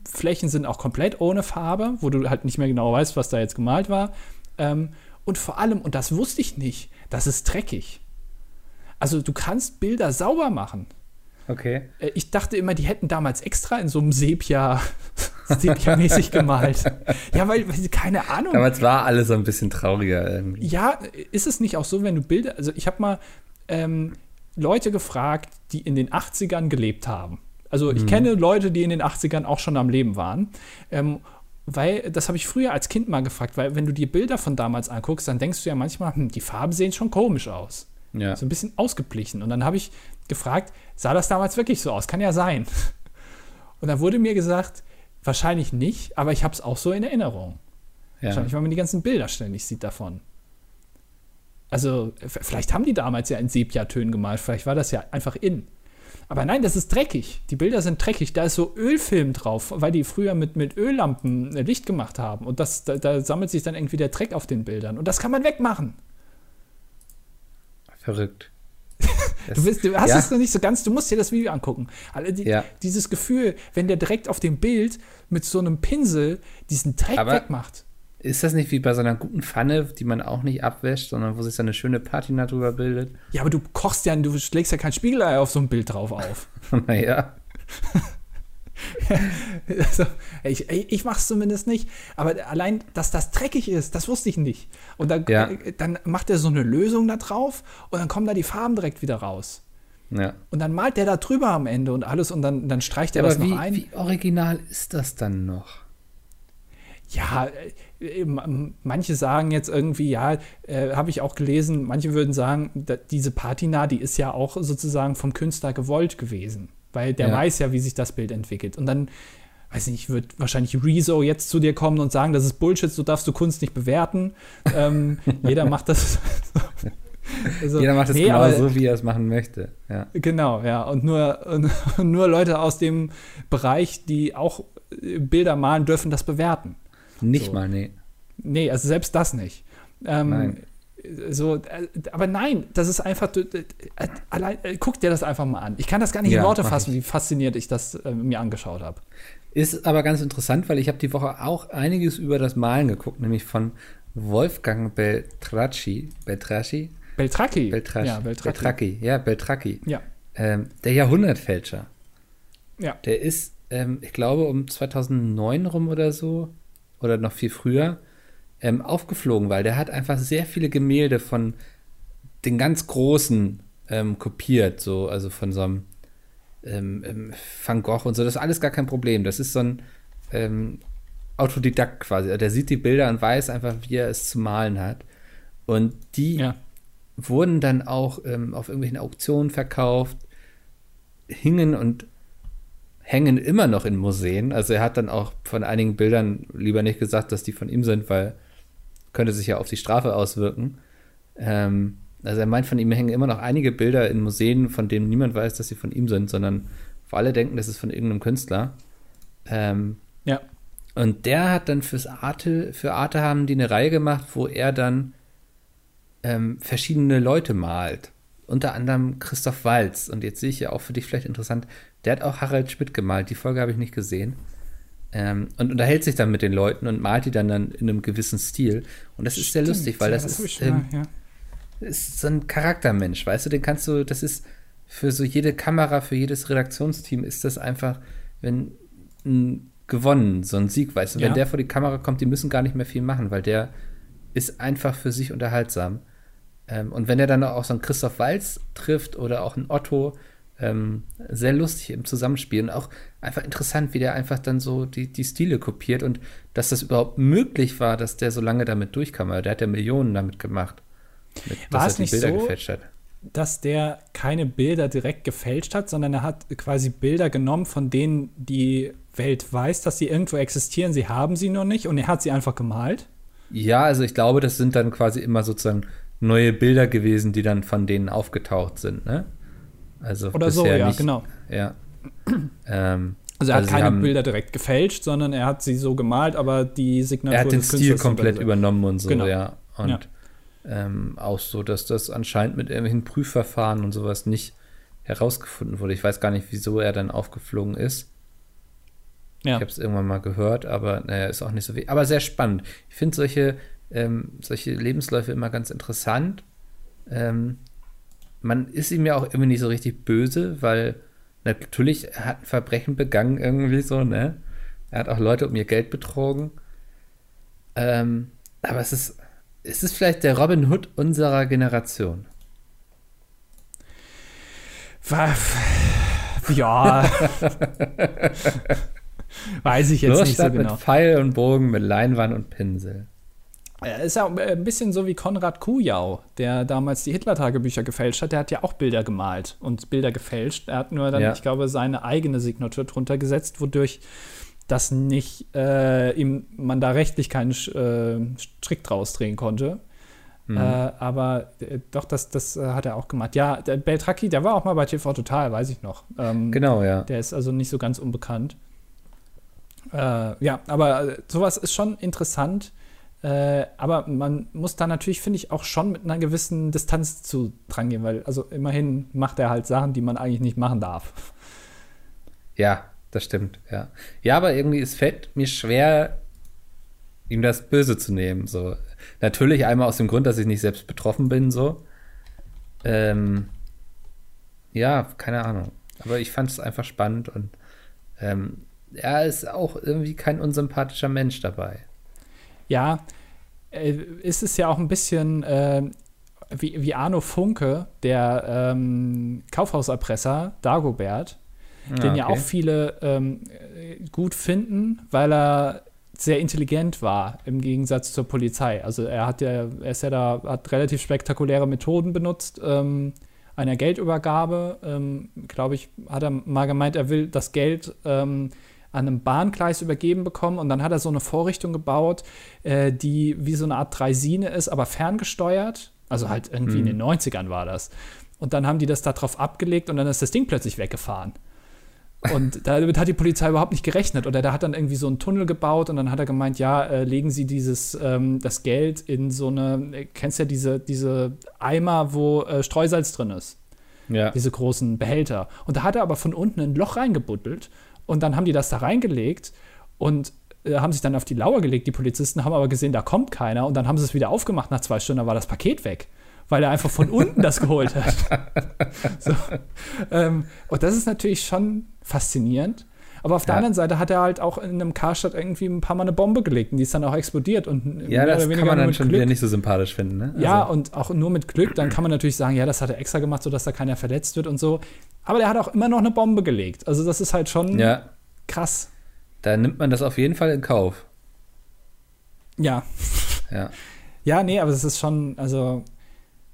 Flächen sind auch komplett ohne Farbe, wo du halt nicht mehr genau weißt, was da jetzt gemalt war. Ähm, und vor allem, und das wusste ich nicht, das ist dreckig. Also du kannst Bilder sauber machen. Okay. Äh, ich dachte immer, die hätten damals extra in so einem Sepia Sepia-mäßig gemalt. Ja, weil, weil, keine Ahnung. Damals war alles so ein bisschen trauriger irgendwie. Ja, ist es nicht auch so, wenn du Bilder, also ich habe mal ähm, Leute gefragt, die in den 80ern gelebt haben. Also ich mhm. kenne Leute, die in den 80ern auch schon am Leben waren. Ähm, weil, das habe ich früher als Kind mal gefragt, weil wenn du dir Bilder von damals anguckst, dann denkst du ja manchmal, hm, die Farben sehen schon komisch aus. Ja. So ein bisschen ausgeglichen. Und dann habe ich gefragt, sah das damals wirklich so aus? Kann ja sein. Und dann wurde mir gesagt, wahrscheinlich nicht, aber ich habe es auch so in Erinnerung. Ja. Wahrscheinlich, weil man die ganzen Bilder ständig sieht davon. Also, vielleicht haben die damals ja in Sepia-Tönen gemalt, vielleicht war das ja einfach in. Aber nein, das ist dreckig. Die Bilder sind dreckig. Da ist so Ölfilm drauf, weil die früher mit, mit Öllampen äh, Licht gemacht haben. Und das, da, da sammelt sich dann irgendwie der Dreck auf den Bildern. Und das kann man wegmachen. Verrückt. du, bist, du, hast ja. es noch nicht so ganz, du musst dir das Video angucken. Also die, ja. Dieses Gefühl, wenn der direkt auf dem Bild mit so einem Pinsel diesen Dreck Aber wegmacht. Ist das nicht wie bei so einer guten Pfanne, die man auch nicht abwäscht, sondern wo sich so eine schöne Patina drüber bildet? Ja, aber du kochst ja, du schlägst ja kein Spiegelei auf so ein Bild drauf auf. naja. also, ich, ich mache es zumindest nicht. Aber allein, dass das dreckig ist, das wusste ich nicht. Und dann, ja. dann macht er so eine Lösung da drauf und dann kommen da die Farben direkt wieder raus. Ja. Und dann malt der da drüber am Ende und alles und dann, dann streicht er ja, das noch wie, ein. Wie original ist das dann noch? Ja, äh, manche sagen jetzt irgendwie, ja, äh, habe ich auch gelesen, manche würden sagen, diese Patina, die ist ja auch sozusagen vom Künstler gewollt gewesen weil der ja. weiß ja, wie sich das Bild entwickelt. Und dann weiß nicht, wird wahrscheinlich Rezo jetzt zu dir kommen und sagen, das ist Bullshit, so darfst du Kunst nicht bewerten. ähm, jeder macht das. also, jeder macht es nee, genau aber, so, wie er es machen möchte. Ja. Genau, ja. Und nur, und nur Leute aus dem Bereich, die auch äh, Bilder malen, dürfen das bewerten. Nicht so. mal, nee. Nee, also selbst das nicht. Ähm, Nein so, äh, aber nein, das ist einfach, äh, allein, äh, guck dir das einfach mal an. Ich kann das gar nicht ja, in Worte fassen, wie fasziniert ich das äh, mir angeschaut habe. Ist aber ganz interessant, weil ich habe die Woche auch einiges über das Malen geguckt, nämlich von Wolfgang Beltracci. Beltracci? Beltracchi. Beltracchi. Ja, Beltracchi. Beltracchi. Ja, Beltracchi. Ja. Ähm, der Jahrhundertfälscher. Ja. Der ist, ähm, ich glaube, um 2009 rum oder so, oder noch viel früher, ähm, aufgeflogen, weil der hat einfach sehr viele Gemälde von den ganz Großen ähm, kopiert, so, also von so einem ähm, ähm, Van Gogh und so. Das ist alles gar kein Problem. Das ist so ein ähm, Autodidakt quasi. Der sieht die Bilder und weiß einfach, wie er es zu malen hat. Und die ja. wurden dann auch ähm, auf irgendwelchen Auktionen verkauft, hingen und hängen immer noch in Museen. Also er hat dann auch von einigen Bildern lieber nicht gesagt, dass die von ihm sind, weil könnte sich ja auf die Strafe auswirken. Ähm, also er meint, von ihm hängen immer noch einige Bilder in Museen, von denen niemand weiß, dass sie von ihm sind, sondern vor alle denken, das ist von irgendeinem Künstler. Ähm, ja. Und der hat dann fürs Arte, für Arte haben die eine Reihe gemacht, wo er dann ähm, verschiedene Leute malt. Unter anderem Christoph Walz. Und jetzt sehe ich ja auch für dich vielleicht interessant, der hat auch Harald Schmidt gemalt. Die Folge habe ich nicht gesehen. Ähm, und unterhält sich dann mit den Leuten und malt die dann, dann in einem gewissen Stil. Und das ist Stimmt, sehr lustig, weil ja, das, das, ist, ähm, ja. ist so ein Charaktermensch, weißt du, den kannst du, das ist für so jede Kamera, für jedes Redaktionsteam ist das einfach, wenn ein gewonnen, so ein Sieg, weißt du, ja. wenn der vor die Kamera kommt, die müssen gar nicht mehr viel machen, weil der ist einfach für sich unterhaltsam. Ähm, und wenn er dann auch so einen Christoph Walz trifft oder auch einen Otto, ähm, sehr lustig im Zusammenspiel und auch einfach interessant, wie der einfach dann so die, die Stile kopiert und dass das überhaupt möglich war, dass der so lange damit durchkam. Der hat ja Millionen damit gemacht, mit, war dass er die Bilder so, gefälscht hat. Dass der keine Bilder direkt gefälscht hat, sondern er hat quasi Bilder genommen, von denen die Welt weiß, dass sie irgendwo existieren. Sie haben sie noch nicht und er hat sie einfach gemalt. Ja, also ich glaube, das sind dann quasi immer sozusagen neue Bilder gewesen, die dann von denen aufgetaucht sind, ne? Also Oder so, ja, nicht, genau. Ja. ähm, also er also hat keine Bilder direkt gefälscht, sondern er hat sie so gemalt, aber die Signatur Er hat den Stil komplett übernommen und so, genau. ja. Und ja. Ähm, auch so, dass das anscheinend mit irgendwelchen Prüfverfahren und sowas nicht herausgefunden wurde. Ich weiß gar nicht, wieso er dann aufgeflogen ist. Ja. Ich habe es irgendwann mal gehört, aber naja, ist auch nicht so viel. Aber sehr spannend. Ich finde solche, ähm, solche Lebensläufe immer ganz interessant. Ähm, man ist ihm ja auch irgendwie nicht so richtig böse, weil natürlich er hat ein Verbrechen begangen irgendwie so, ne? Er hat auch Leute um ihr Geld betrogen. Ähm, aber es ist, es ist vielleicht der Robin Hood unserer Generation. Ja. Weiß ich jetzt Los nicht so genau. Mit Pfeil und Bogen, mit Leinwand und Pinsel. Er ist ja ein bisschen so wie Konrad Kujau, der damals die Hitler-Tagebücher gefälscht hat. Der hat ja auch Bilder gemalt und Bilder gefälscht. Er hat nur dann, ja. ich glaube, seine eigene Signatur drunter gesetzt, wodurch das nicht, äh, ihm, man da rechtlich keinen äh, Strick draus drehen konnte. Mhm. Äh, aber äh, doch, das, das äh, hat er auch gemacht. Ja, der Beltracchi, der war auch mal bei TV Total, weiß ich noch. Ähm, genau, ja. Der ist also nicht so ganz unbekannt. Äh, ja, aber sowas ist schon interessant äh, aber man muss da natürlich, finde ich, auch schon mit einer gewissen Distanz zu dran gehen, weil also immerhin macht er halt Sachen, die man eigentlich nicht machen darf. Ja, das stimmt, ja. Ja, aber irgendwie, es fällt mir schwer, ihm das Böse zu nehmen. So. Natürlich einmal aus dem Grund, dass ich nicht selbst betroffen bin, so. Ähm, ja, keine Ahnung. Aber ich fand es einfach spannend und ähm, er ist auch irgendwie kein unsympathischer Mensch dabei. Ja, ist es ja auch ein bisschen äh, wie, wie Arno Funke, der ähm, Kaufhauserpresser Dagobert, ja, den okay. ja auch viele ähm, gut finden, weil er sehr intelligent war im Gegensatz zur Polizei. Also er hat ja, er ist ja da, hat relativ spektakuläre Methoden benutzt. Ähm, einer Geldübergabe, ähm, glaube ich, hat er mal gemeint, er will das Geld ähm, an einem Bahngleis übergeben bekommen und dann hat er so eine Vorrichtung gebaut, äh, die wie so eine Art Dreisine ist, aber ferngesteuert. Also halt irgendwie mhm. in den 90ern war das. Und dann haben die das da drauf abgelegt und dann ist das Ding plötzlich weggefahren. Und damit hat die Polizei überhaupt nicht gerechnet. Oder der hat dann irgendwie so einen Tunnel gebaut und dann hat er gemeint, ja, äh, legen Sie dieses, ähm, das Geld in so eine, äh, kennst ja diese, diese Eimer, wo äh, Streusalz drin ist. Ja. Diese großen Behälter. Und da hat er aber von unten ein Loch reingebuddelt und dann haben die das da reingelegt und äh, haben sich dann auf die Lauer gelegt, die Polizisten, haben aber gesehen, da kommt keiner und dann haben sie es wieder aufgemacht nach zwei Stunden, da war das Paket weg weil er einfach von unten das geholt hat. So. Ähm, und das ist natürlich schon faszinierend. Aber auf der ja. anderen Seite hat er halt auch in einem Karstadt irgendwie ein paar Mal eine Bombe gelegt und die ist dann auch explodiert. Und ja, das kann man dann schon Glück, wieder nicht so sympathisch finden. Ne? Also. Ja, und auch nur mit Glück, dann kann man natürlich sagen, ja, das hat er extra gemacht, sodass da keiner verletzt wird und so. Aber der hat auch immer noch eine Bombe gelegt. Also das ist halt schon ja. krass. Da nimmt man das auf jeden Fall in Kauf. Ja. Ja. Ja, nee, aber es ist schon, also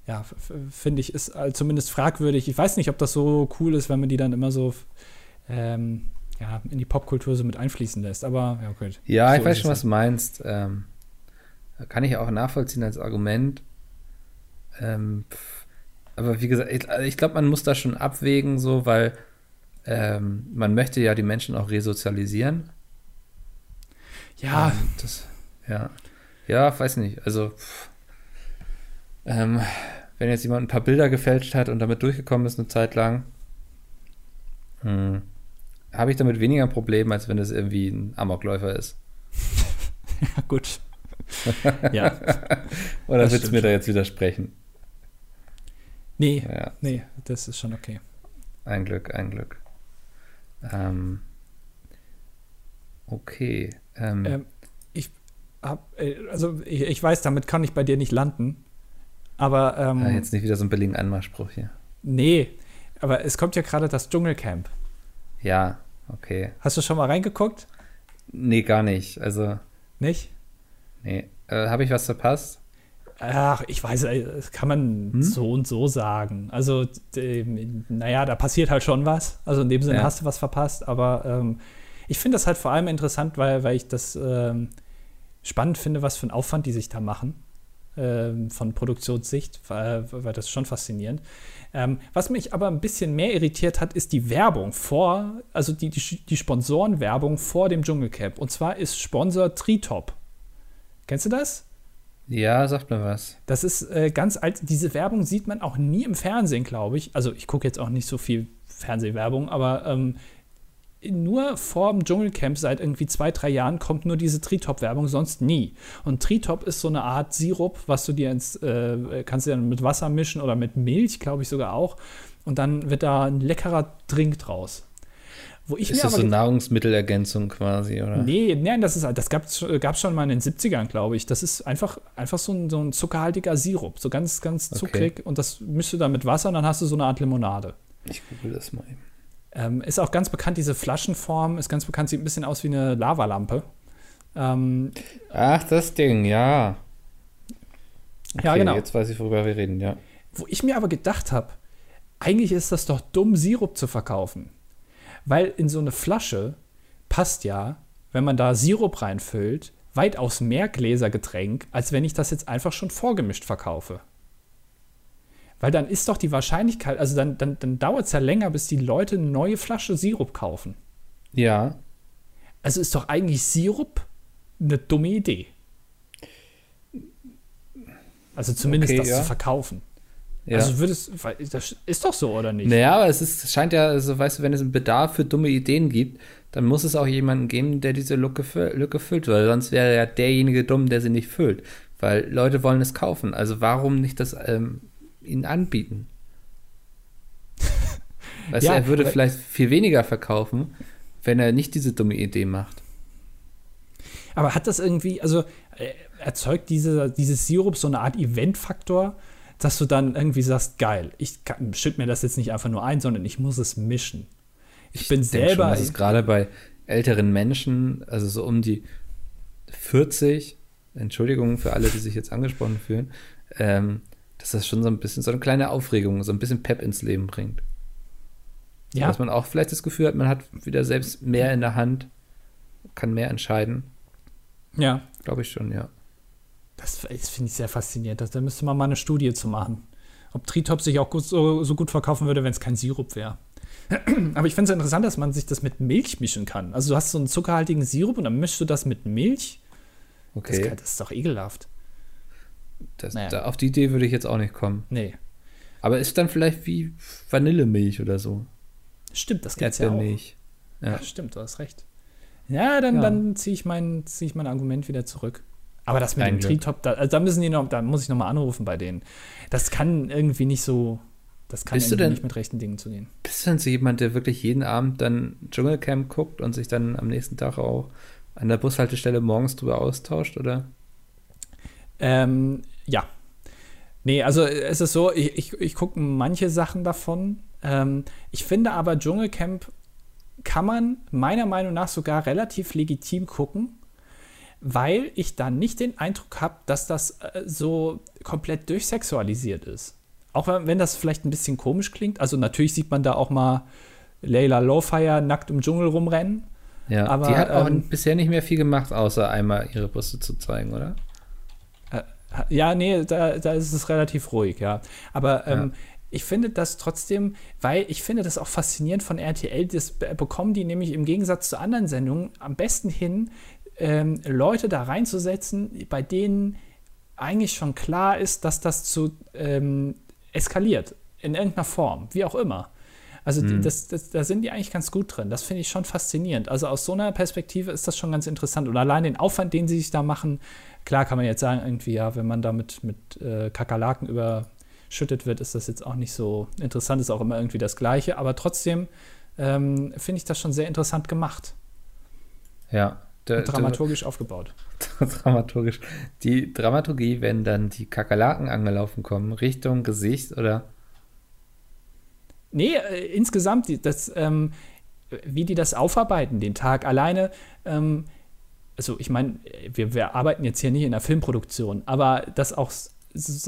ja, finde ich, ist zumindest fragwürdig. Ich weiß nicht, ob das so cool ist, wenn man die dann immer so ähm, ja, in die Popkultur so mit einfließen lässt. Aber ja, okay. Ja, so ich weiß schon, was du meinst. Ähm, kann ich auch nachvollziehen als Argument. Ähm, aber wie gesagt, ich, ich glaube, man muss da schon abwägen, so, weil ähm, man möchte ja die Menschen auch resozialisieren. Ja. Das, ja. Ja, weiß nicht. Also, pff, ähm, wenn jetzt jemand ein paar Bilder gefälscht hat und damit durchgekommen ist eine Zeit lang, hm, habe ich damit weniger ein Problem, als wenn es irgendwie ein Amokläufer ist. ja, gut. ja. Oder willst du mir da jetzt widersprechen? Nee, ja. nee, das ist schon okay. Ein Glück, ein Glück. Ähm, okay. Ähm, ähm, ich hab, äh, also ich, ich, weiß, damit kann ich bei dir nicht landen. Aber ähm, ja, jetzt nicht wieder so ein billigen Anmachspruch hier. Nee, aber es kommt ja gerade das Dschungelcamp. Ja, okay. Hast du schon mal reingeguckt? Nee, gar nicht. Also. Nicht? Nee. Äh, Habe ich was verpasst? Ach, ich weiß, äh, das kann man hm? so und so sagen. Also, naja, da passiert halt schon was. Also in dem Sinne ja. hast du was verpasst, aber ähm, ich finde das halt vor allem interessant, weil, weil ich das ähm, spannend finde, was für einen Aufwand die sich da machen. Ähm, von Produktionssicht, war, war das schon faszinierend. Ähm, was mich aber ein bisschen mehr irritiert hat, ist die Werbung vor, also die, die, die Sponsorenwerbung vor dem Dschungelcamp. Und zwar ist Sponsor Tritop. Kennst du das? Ja, sagt mir was. Das ist äh, ganz alt. Diese Werbung sieht man auch nie im Fernsehen, glaube ich. Also ich gucke jetzt auch nicht so viel Fernsehwerbung, aber ähm, nur vor dem Dschungelcamp seit irgendwie zwei, drei Jahren kommt nur diese Tritop-Werbung, sonst nie. Und Tritop ist so eine Art Sirup, was du dir ins, äh, kannst du dann mit Wasser mischen oder mit Milch, glaube ich sogar auch. Und dann wird da ein leckerer Drink draus. Wo ich ist das so Nahrungsmittelergänzung quasi, oder? Nee, nein, das ist das gab es schon mal in den 70ern, glaube ich. Das ist einfach, einfach so ein, so ein zuckerhaltiger Sirup, so ganz, ganz zuckrig. Okay. Und das mischst du dann mit Wasser und dann hast du so eine Art Limonade. Ich google das mal eben. Ähm, ist auch ganz bekannt, diese Flaschenform ist ganz bekannt, sieht ein bisschen aus wie eine Lavalampe. Ähm, Ach, das Ding, ja. Okay, ja, genau. Jetzt weiß ich, worüber wir reden, ja. Wo ich mir aber gedacht habe, eigentlich ist das doch dumm, Sirup zu verkaufen. Weil in so eine Flasche passt ja, wenn man da Sirup reinfüllt, weitaus mehr Gläsergetränk, als wenn ich das jetzt einfach schon vorgemischt verkaufe. Weil dann ist doch die Wahrscheinlichkeit, also dann, dann, dann dauert es ja länger, bis die Leute eine neue Flasche Sirup kaufen. Ja. Also ist doch eigentlich Sirup eine dumme Idee. Also zumindest okay, das ja. zu verkaufen. Ja. Also würdest, das ist doch so, oder nicht? Naja, aber es ist, scheint ja, also weißt du, wenn es einen Bedarf für dumme Ideen gibt, dann muss es auch jemanden geben, der diese Lücke, Lücke füllt, weil sonst wäre ja derjenige dumm, der sie nicht füllt. Weil Leute wollen es kaufen. Also warum nicht das ähm, ihnen anbieten. Weißt ja, du, er würde vielleicht viel weniger verkaufen, wenn er nicht diese dumme Idee macht. Aber hat das irgendwie, also äh, erzeugt diese, dieses Sirup so eine Art Event-Faktor, dass du dann irgendwie sagst, geil, ich schütte mir das jetzt nicht einfach nur ein, sondern ich muss es mischen. Ich, ich bin selber. Schon, das ist gerade bei älteren Menschen, also so um die 40, Entschuldigung für alle, die sich jetzt angesprochen fühlen, ähm, dass das schon so ein bisschen so eine kleine Aufregung, so ein bisschen Pep ins Leben bringt. Ja. Dass man auch vielleicht das Gefühl hat, man hat wieder selbst mehr in der Hand, kann mehr entscheiden. Ja. Glaube ich schon, ja. Das, das finde ich sehr faszinierend. Da müsste man mal eine Studie zu machen. Ob Tritop sich auch gut, so, so gut verkaufen würde, wenn es kein Sirup wäre. Aber ich finde es interessant, dass man sich das mit Milch mischen kann. Also du hast so einen zuckerhaltigen Sirup und dann mischst du das mit Milch. Okay. Das, das ist doch ekelhaft. Das, Naja. da, auf die Idee würde ich jetzt auch nicht kommen. Nee. Aber ist dann vielleicht wie Vanillemilch oder so. Stimmt, das gibt's ja auch. Erdbeermilch. Ja. Stimmt, du hast recht. Ja, dann, Ja. dann ziehe ich, mein, zieh ich mein Argument wieder zurück. Aber das mit Dein dem Glück. Tritop, da, also da müssen die noch, da muss ich noch mal anrufen bei denen. Das kann irgendwie nicht so, das kann Bist du irgendwie denn- nicht mit rechten Dingen zugehen. Bist du denn so jemand, der wirklich jeden Abend dann Dschungelcamp guckt und sich dann am nächsten Tag auch an der Bushaltestelle morgens drüber austauscht, oder? Ähm, ja. Nee, also es ist so, ich, ich, ich gucke manche Sachen davon. Ähm, ich finde aber, Dschungelcamp kann man meiner Meinung nach sogar relativ legitim gucken, weil ich da nicht den Eindruck habe, dass das äh, so komplett durchsexualisiert ist. Auch wenn, wenn das vielleicht ein bisschen komisch klingt. Also natürlich sieht man da auch mal Layla Lowfire nackt im Dschungel rumrennen. Ja, Aber, die hat auch ähm, bisher nicht mehr viel gemacht, außer einmal ihre Brüste zu zeigen, oder? Ja, nee, da, da ist es relativ ruhig, ja. Aber ähm, ich finde das trotzdem, weil ich finde das auch faszinierend von RTL, das be- bekommen die nämlich im Gegensatz zu anderen Sendungen am besten hin, ähm, Leute da reinzusetzen, bei denen eigentlich schon klar ist, dass das zu ähm, eskaliert. In irgendeiner Form, wie auch immer. Also die, das, das, da sind die eigentlich ganz gut drin. Das finde ich schon faszinierend. Also aus so einer Perspektive ist das schon ganz interessant. Und allein den Aufwand, den sie sich da machen, klar kann man jetzt sagen, irgendwie, ja, wenn man damit mit äh, Kakerlaken überschüttet wird, ist das jetzt auch nicht so interessant, ist auch immer irgendwie das Gleiche. Aber trotzdem ähm, finde ich das schon sehr interessant gemacht. Ja. Der, dramaturgisch aufgebaut. der, dramaturgisch. Die Dramaturgie, wenn dann die Kakerlaken angelaufen kommen, Richtung Gesicht oder Nee, äh, insgesamt, das, ähm, wie die das aufarbeiten, den Tag alleine. Ähm, also, ich meine, wir, wir arbeiten jetzt hier nicht in der Filmproduktion, aber das auch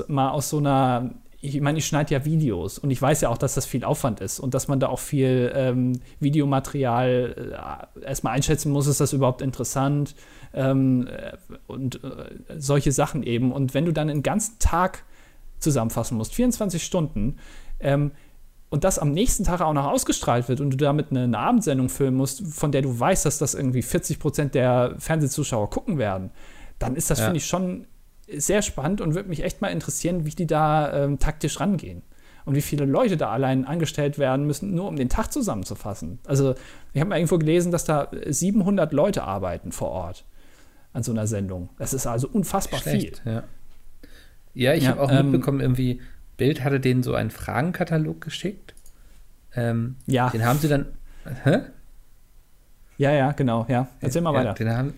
mal aus so einer. Ich meine, ich schneide ja Videos und ich weiß ja auch, dass das viel Aufwand ist und dass man da auch viel ähm, Videomaterial äh, erstmal einschätzen muss, ist das überhaupt interessant ähm, äh, und äh, solche Sachen eben. Und wenn du dann einen ganzen Tag zusammenfassen musst, 24 Stunden, ähm, und das am nächsten Tag auch noch ausgestrahlt wird und du damit eine, eine Abendsendung filmen musst, von der du weißt, dass das irgendwie 40 Prozent der Fernsehzuschauer gucken werden, dann ist das, Ja. finde ich, schon sehr spannend und würde mich echt mal interessieren, wie die da ähm, taktisch rangehen. Und wie viele Leute da allein angestellt werden müssen, nur um den Tag zusammenzufassen. Also, ich habe mal irgendwo gelesen, dass da 700 Leute arbeiten vor Ort an so einer Sendung. Das ist also unfassbar schlecht. viel. Ja, ja ich Ja, habe auch ähm, mitbekommen, irgendwie, Bild hatte denen so einen Fragenkatalog geschickt. Ähm, Ja, Den haben sie dann. Hä? ja, ja, genau, ja. Erzähl mal ja, weiter. Den haben,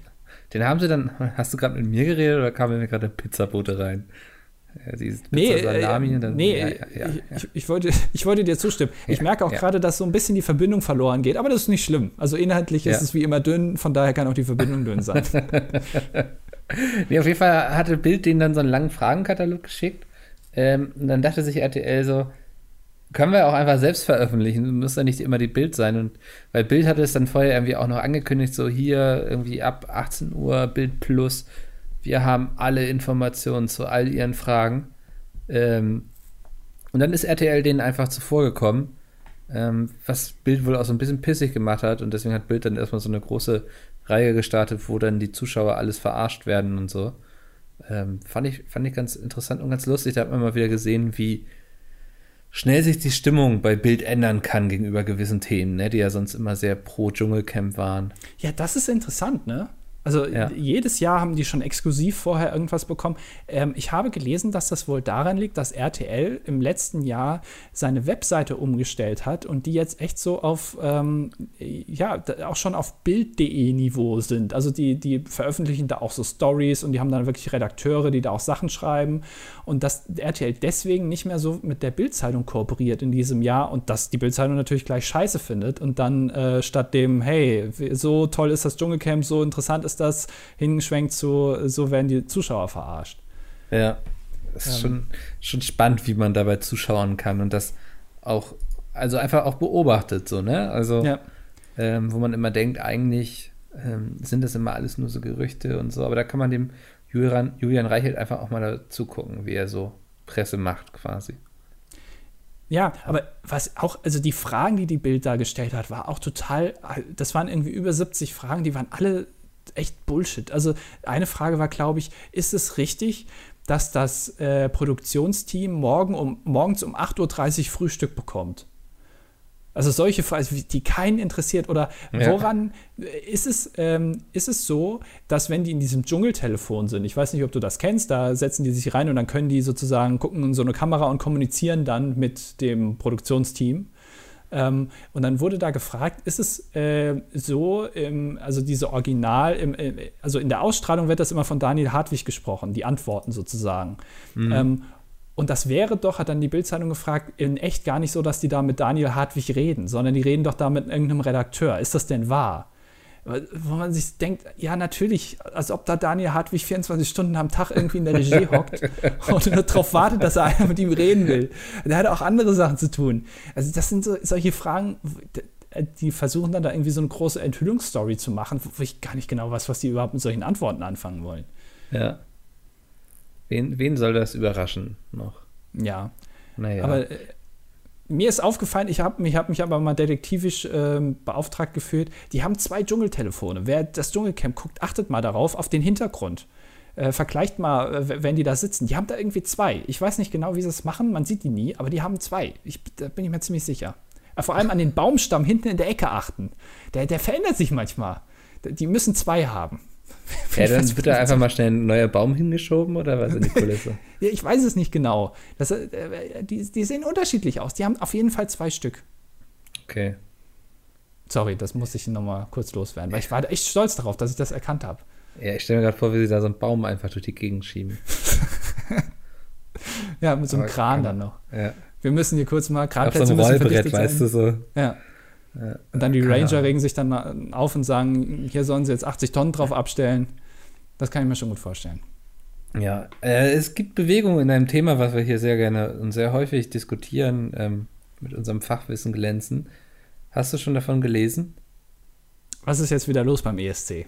den haben sie dann. Hast du gerade mit mir geredet oder kam mir gerade eine Pizzabote rein? Ja, dieses Nee, Salami äh, dann, nee ja, ja, ja, ich, wollte, ich wollte dir zustimmen. Ich merke auch gerade, dass so ein bisschen die Verbindung verloren geht, aber das ist nicht schlimm. Also inhaltlich ist es wie immer dünn, von daher kann auch die Verbindung dünn sein. Nee, auf jeden Fall hatte Bild denen dann so einen langen Fragenkatalog geschickt. Ähm, und dann dachte sich RTL so, können wir auch einfach selbst veröffentlichen, muss ja nicht immer die Bild sein. Und weil Bild hatte es dann vorher irgendwie auch noch angekündigt, so hier irgendwie ab 18 Uhr Bild Plus, wir haben alle Informationen zu all ihren Fragen. Ähm, und dann ist RTL denen einfach zuvor gekommen, ähm, was Bild wohl auch so ein bisschen pissig gemacht hat. Und deswegen hat Bild dann erstmal so eine große Reihe gestartet, wo dann die Zuschauer alles verarscht werden und so. Ähm, fand, ich, fand ich ganz interessant und ganz lustig. Da hat man mal wieder gesehen, wie schnell sich die Stimmung bei Bild ändern kann gegenüber gewissen Themen, ne, die ja sonst immer sehr pro Dschungelcamp waren. ja, das ist interessant, ne? Also Ja. jedes Jahr haben die schon exklusiv vorher irgendwas bekommen. Ähm, ich habe gelesen, dass das wohl daran liegt, dass RTL im letzten Jahr seine Webseite umgestellt hat und die jetzt echt so auf, ähm, ja, auch schon auf Bild.de Niveau sind. Also die, die veröffentlichen da auch so Stories und die haben dann wirklich Redakteure, die da auch Sachen schreiben und dass RTL deswegen nicht mehr so mit der Bild-Zeitung kooperiert in diesem Jahr und dass die Bild-Zeitung natürlich gleich scheiße findet und dann äh, statt dem, hey, so toll ist das Dschungelcamp, so interessant ist das, hingeschwenkt zu, so werden die Zuschauer verarscht. Ja, das ist schon, schon spannend, wie man dabei zuschauen kann und das auch, also einfach auch beobachtet, so, ne? Also, Ja. ähm, wo man immer denkt, eigentlich ähm, sind das immer alles nur so Gerüchte und so. Aber da kann man dem Julian, Julian Reichelt einfach auch mal dazu gucken, wie er so Presse macht quasi. Ja, aber was auch, also die Fragen, die die Bild da gestellt hat, war auch total, das waren irgendwie über 70 Fragen, die waren alle echt Bullshit. Also eine Frage war, glaube ich, ist es richtig, dass das äh, Produktionsteam morgen um, morgens um 8.30 Uhr Frühstück bekommt? Also solche Fragen, die keinen interessiert. Oder ja. woran ist es, ähm, ist es so, dass wenn die in diesem Dschungeltelefon sind, ich weiß nicht, ob du das kennst, da setzen die sich rein und dann können die sozusagen gucken in so eine Kamera und kommunizieren dann mit dem Produktionsteam. Ähm, und dann wurde da gefragt, ist es äh, so, im, also diese Original, im, äh, also in der Ausstrahlung wird das immer von Daniel Hartwig gesprochen, die Antworten sozusagen. Mhm. Ähm, und das wäre doch, hat dann die Bildzeitung gefragt, in echt gar nicht so, dass die da mit Daniel Hartwig reden, sondern die reden doch da mit irgendeinem Redakteur. Ist das denn wahr? Wo man sich denkt, ja, natürlich, als ob da Daniel Hartwig 24 Stunden am Tag irgendwie in der Regie hockt und nur darauf wartet, dass er einer mit ihm reden will. Der hat auch andere Sachen zu tun. Also, das sind so, solche Fragen, die versuchen dann da irgendwie so eine große Enthüllungsstory zu machen, wo ich gar nicht genau weiß, was die überhaupt mit solchen Antworten anfangen wollen. Ja. Wen, wen soll das überraschen noch? Ja. Naja. Aber äh, mir ist aufgefallen, ich habe mich, hab mich aber mal detektivisch ähm, beauftragt gefühlt, die haben zwei Dschungeltelefone. Wer das Dschungelcamp guckt, achtet mal darauf, auf den Hintergrund. Äh, vergleicht mal, äh, wenn die da sitzen. Die haben da irgendwie zwei. Ich weiß nicht genau, wie sie das machen, man sieht die nie, aber die haben zwei. Ich, da bin ich mir ziemlich sicher. Äh, vor allem an den Baumstamm hinten in der Ecke achten. Der, der verändert sich manchmal. Die müssen zwei haben. Ja, dann wird da einfach mal schnell ein neuer Baum hingeschoben oder was in die Kulisse? ja, ich weiß es nicht genau. Das, äh, die, die sehen unterschiedlich aus. Die haben auf jeden Fall zwei Stück. Okay. Sorry, das muss ich nochmal kurz loswerden, weil ich war echt stolz darauf, dass ich das erkannt habe. Ja, ich stelle mir gerade vor, wie sie da so einen Baum einfach durch die Gegend schieben. ja, mit so einem Aber Kran dann noch. Ja. Wir müssen hier kurz mal Kranplätze Auf so einem Rollbrett, weißt du so. Ja. Und dann die Ranger regen sich dann auf und sagen, hier sollen sie jetzt 80 Tonnen drauf abstellen. Das kann ich mir schon gut vorstellen. Ja, äh, es gibt Bewegungen in einem Thema, was wir hier sehr gerne und sehr häufig diskutieren, ähm, mit unserem Fachwissen glänzen. Hast du schon davon gelesen? Was ist jetzt wieder los beim ESC?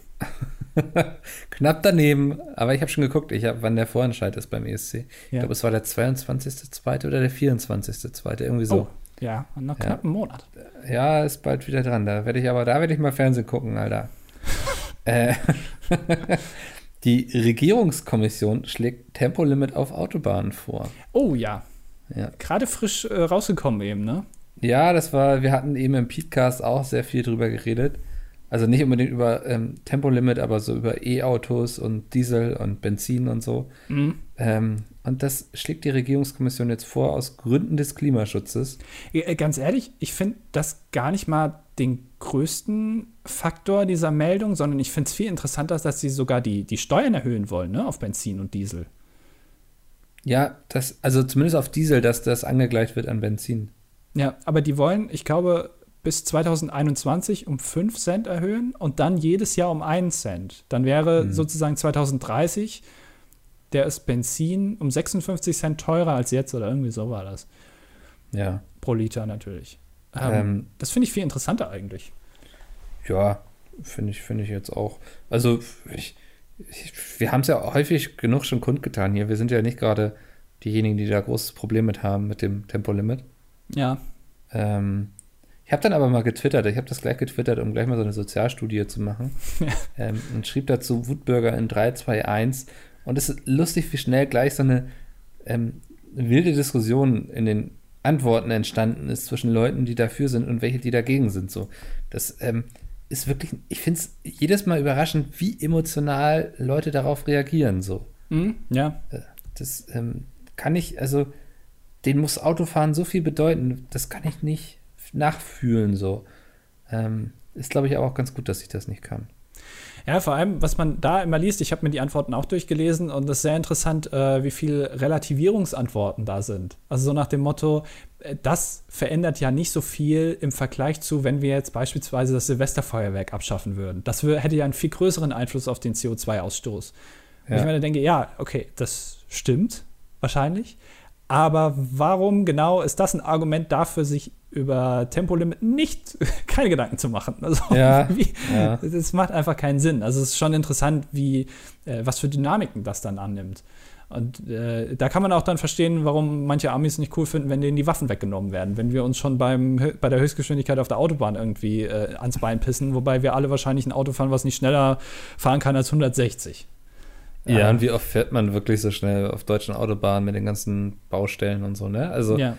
Knapp daneben, aber ich habe schon geguckt, ich hab, wann der Vorentscheid ist beim ESC. Ja. Ich glaube, es war der 22.2. oder der 24.2. irgendwie so. Oh, ja, noch knapp ja. einen Monat. Ja, ist bald wieder dran. Da werde ich aber, da werde ich mal Fernsehen gucken, Alter. äh, die Regierungskommission schlägt Tempolimit auf Autobahnen vor. Oh ja. ja. Gerade frisch äh, rausgekommen eben, ne? Ja, das war, wir hatten eben im Podcast auch sehr viel drüber geredet. Also nicht unbedingt über ähm, Tempolimit, aber so über E-Autos und Diesel und Benzin und so. Mhm. Ähm, und das schlägt die Regierungskommission jetzt vor aus Gründen des Klimaschutzes. Äh, ganz ehrlich, ich finde das gar nicht mal den größten Faktor dieser Meldung, sondern ich finde es viel interessanter, dass sie sogar die, die Steuern erhöhen wollen, ne, auf Benzin und Diesel. Ja, das, also zumindest auf Diesel, dass das angegleicht wird an Benzin. Ja, aber die wollen, ich glaube, bis 2021 um 5 Cent erhöhen und dann jedes Jahr um 1 Cent. Dann wäre mhm. sozusagen 2030 der ist Benzin um 56 Cent teurer als jetzt oder irgendwie so war das. Ja. Pro Liter natürlich. Ähm, ähm, das finde ich viel interessanter eigentlich. Ja, finde ich, finde ich jetzt auch. Also, ich, ich, wir haben es ja häufig genug schon kundgetan hier. Wir sind ja nicht gerade diejenigen, die da großes Problem mit haben mit dem Tempolimit. Ja. Ähm, ich habe dann aber mal getwittert, ich habe das gleich getwittert, um gleich mal so eine Sozialstudie zu machen. Ja. Ähm, und schrieb dazu Wutbürger in 321. Und es ist lustig, wie schnell gleich so eine ähm, wilde Diskussion in den Antworten entstanden ist zwischen Leuten, die dafür sind und welche, die dagegen sind. So, das ähm, ist wirklich, ich finde es jedes Mal überraschend, wie emotional Leute darauf reagieren. So, mhm, ja. Äh, das ähm, kann ich, also, den muss Autofahren so viel bedeuten, das kann ich nicht nachfühlen. So, ähm, ist glaube ich aber auch ganz gut, dass ich das nicht kann. Ja, vor allem, was man da immer liest, ich habe mir die Antworten auch durchgelesen und es ist sehr interessant, äh, wie viele Relativierungsantworten da sind. Also so nach dem Motto, äh, das verändert ja nicht so viel im Vergleich zu, wenn wir jetzt beispielsweise das Silvesterfeuerwerk abschaffen würden. Das hätte ja einen viel größeren Einfluss auf den CO2-Ausstoß. Ja. Ich meine, denke, ja, okay, das stimmt wahrscheinlich. Aber warum genau ist das ein Argument dafür, sich über Tempolimit nicht, keine Gedanken zu machen. Also, Ja, wie, ja. das macht einfach keinen Sinn. Also es ist schon interessant, wie, äh, was für Dynamiken das dann annimmt. Und äh, da kann man auch dann verstehen, warum manche Amis nicht cool finden, wenn denen die Waffen weggenommen werden. Wenn wir uns schon beim, bei der Höchstgeschwindigkeit auf der Autobahn irgendwie äh, ans Bein pissen, wobei wir alle wahrscheinlich ein Auto fahren, was nicht schneller fahren kann als 160. Ja, und wie oft fährt man wirklich so schnell auf deutschen Autobahnen mit den ganzen Baustellen und so, ne? Also, ja.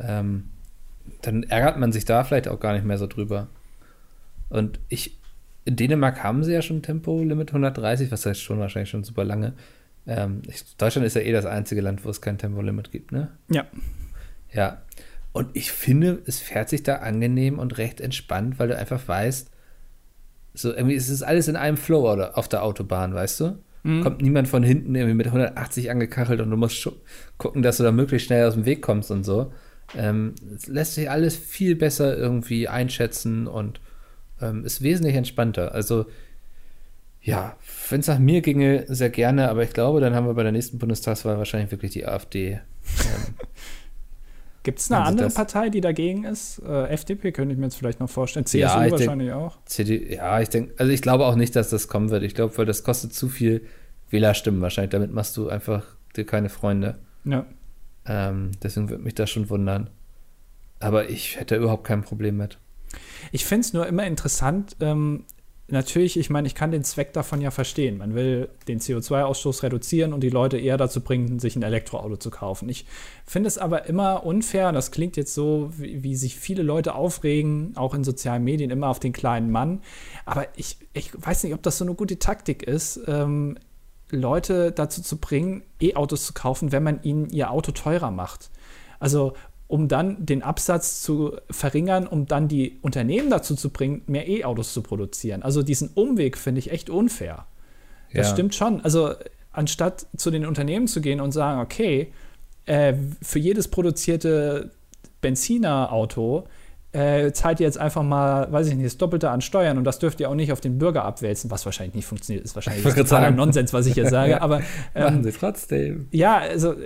ähm, dann ärgert man sich da vielleicht auch gar nicht mehr so drüber. Und ich, in Dänemark haben sie ja schon Tempolimit 130, was heißt schon wahrscheinlich schon super lange. Ähm, ich, Deutschland ist ja eh das einzige Land, wo es kein Tempolimit gibt, ne? ja. Ja. Und ich finde, es fährt sich da angenehm und recht entspannt, weil du einfach weißt, so irgendwie ist es alles in einem Flow oder auf der Autobahn, weißt du? Mhm. Kommt niemand von hinten irgendwie mit 180 angekachelt und du musst gucken, dass du da möglichst schnell aus dem Weg kommst und so. Ähm, es lässt sich alles viel besser irgendwie einschätzen und ähm, ist wesentlich entspannter. Also ja, wenn es nach mir ginge, sehr gerne, aber ich glaube, dann haben wir bei der nächsten Bundestagswahl wahrscheinlich wirklich die AfD. Ähm, Gibt es eine andere Partei, die dagegen ist? Äh, FDP könnte ich mir jetzt vielleicht noch vorstellen. CSU Ja, ich denk- wahrscheinlich auch. CD, ja, ich denke, also ich glaube auch nicht, dass das kommen wird. Ich glaube, weil das kostet zu viel Wählerstimmen wahrscheinlich. Damit machst du einfach dir keine Freunde. Ja. Ähm, deswegen würde mich das schon wundern. Aber ich hätte überhaupt kein Problem mit. Ich finde es nur immer interessant. Ähm, natürlich, ich meine, ich kann den Zweck davon ja verstehen. Man will den CO2-Ausstoß reduzieren und die Leute eher dazu bringen, sich ein Elektroauto zu kaufen. Ich finde es aber immer unfair, das klingt jetzt so, wie, wie sich viele Leute aufregen, auch in sozialen Medien, immer auf den kleinen Mann. Aber ich, ich weiß nicht, ob das so eine gute Taktik ist. Ähm, Leute dazu zu bringen, E-Autos zu kaufen, wenn man ihnen ihr Auto teurer macht. Also um dann den Absatz zu verringern, um dann die Unternehmen dazu zu bringen, mehr E-Autos zu produzieren. Also diesen Umweg finde ich echt unfair. Das Ja. stimmt schon. Also anstatt zu den Unternehmen zu gehen und sagen, okay, äh, für jedes produzierte Benzinerauto äh, zahlt ihr jetzt einfach mal, weiß ich nicht, das Doppelte an Steuern und das dürft ihr auch nicht auf den Bürger abwälzen, was wahrscheinlich nicht funktioniert, ist wahrscheinlich totaler. Nonsens, was ich hier sage, aber Machen ähm, sie trotzdem. ja, also äh,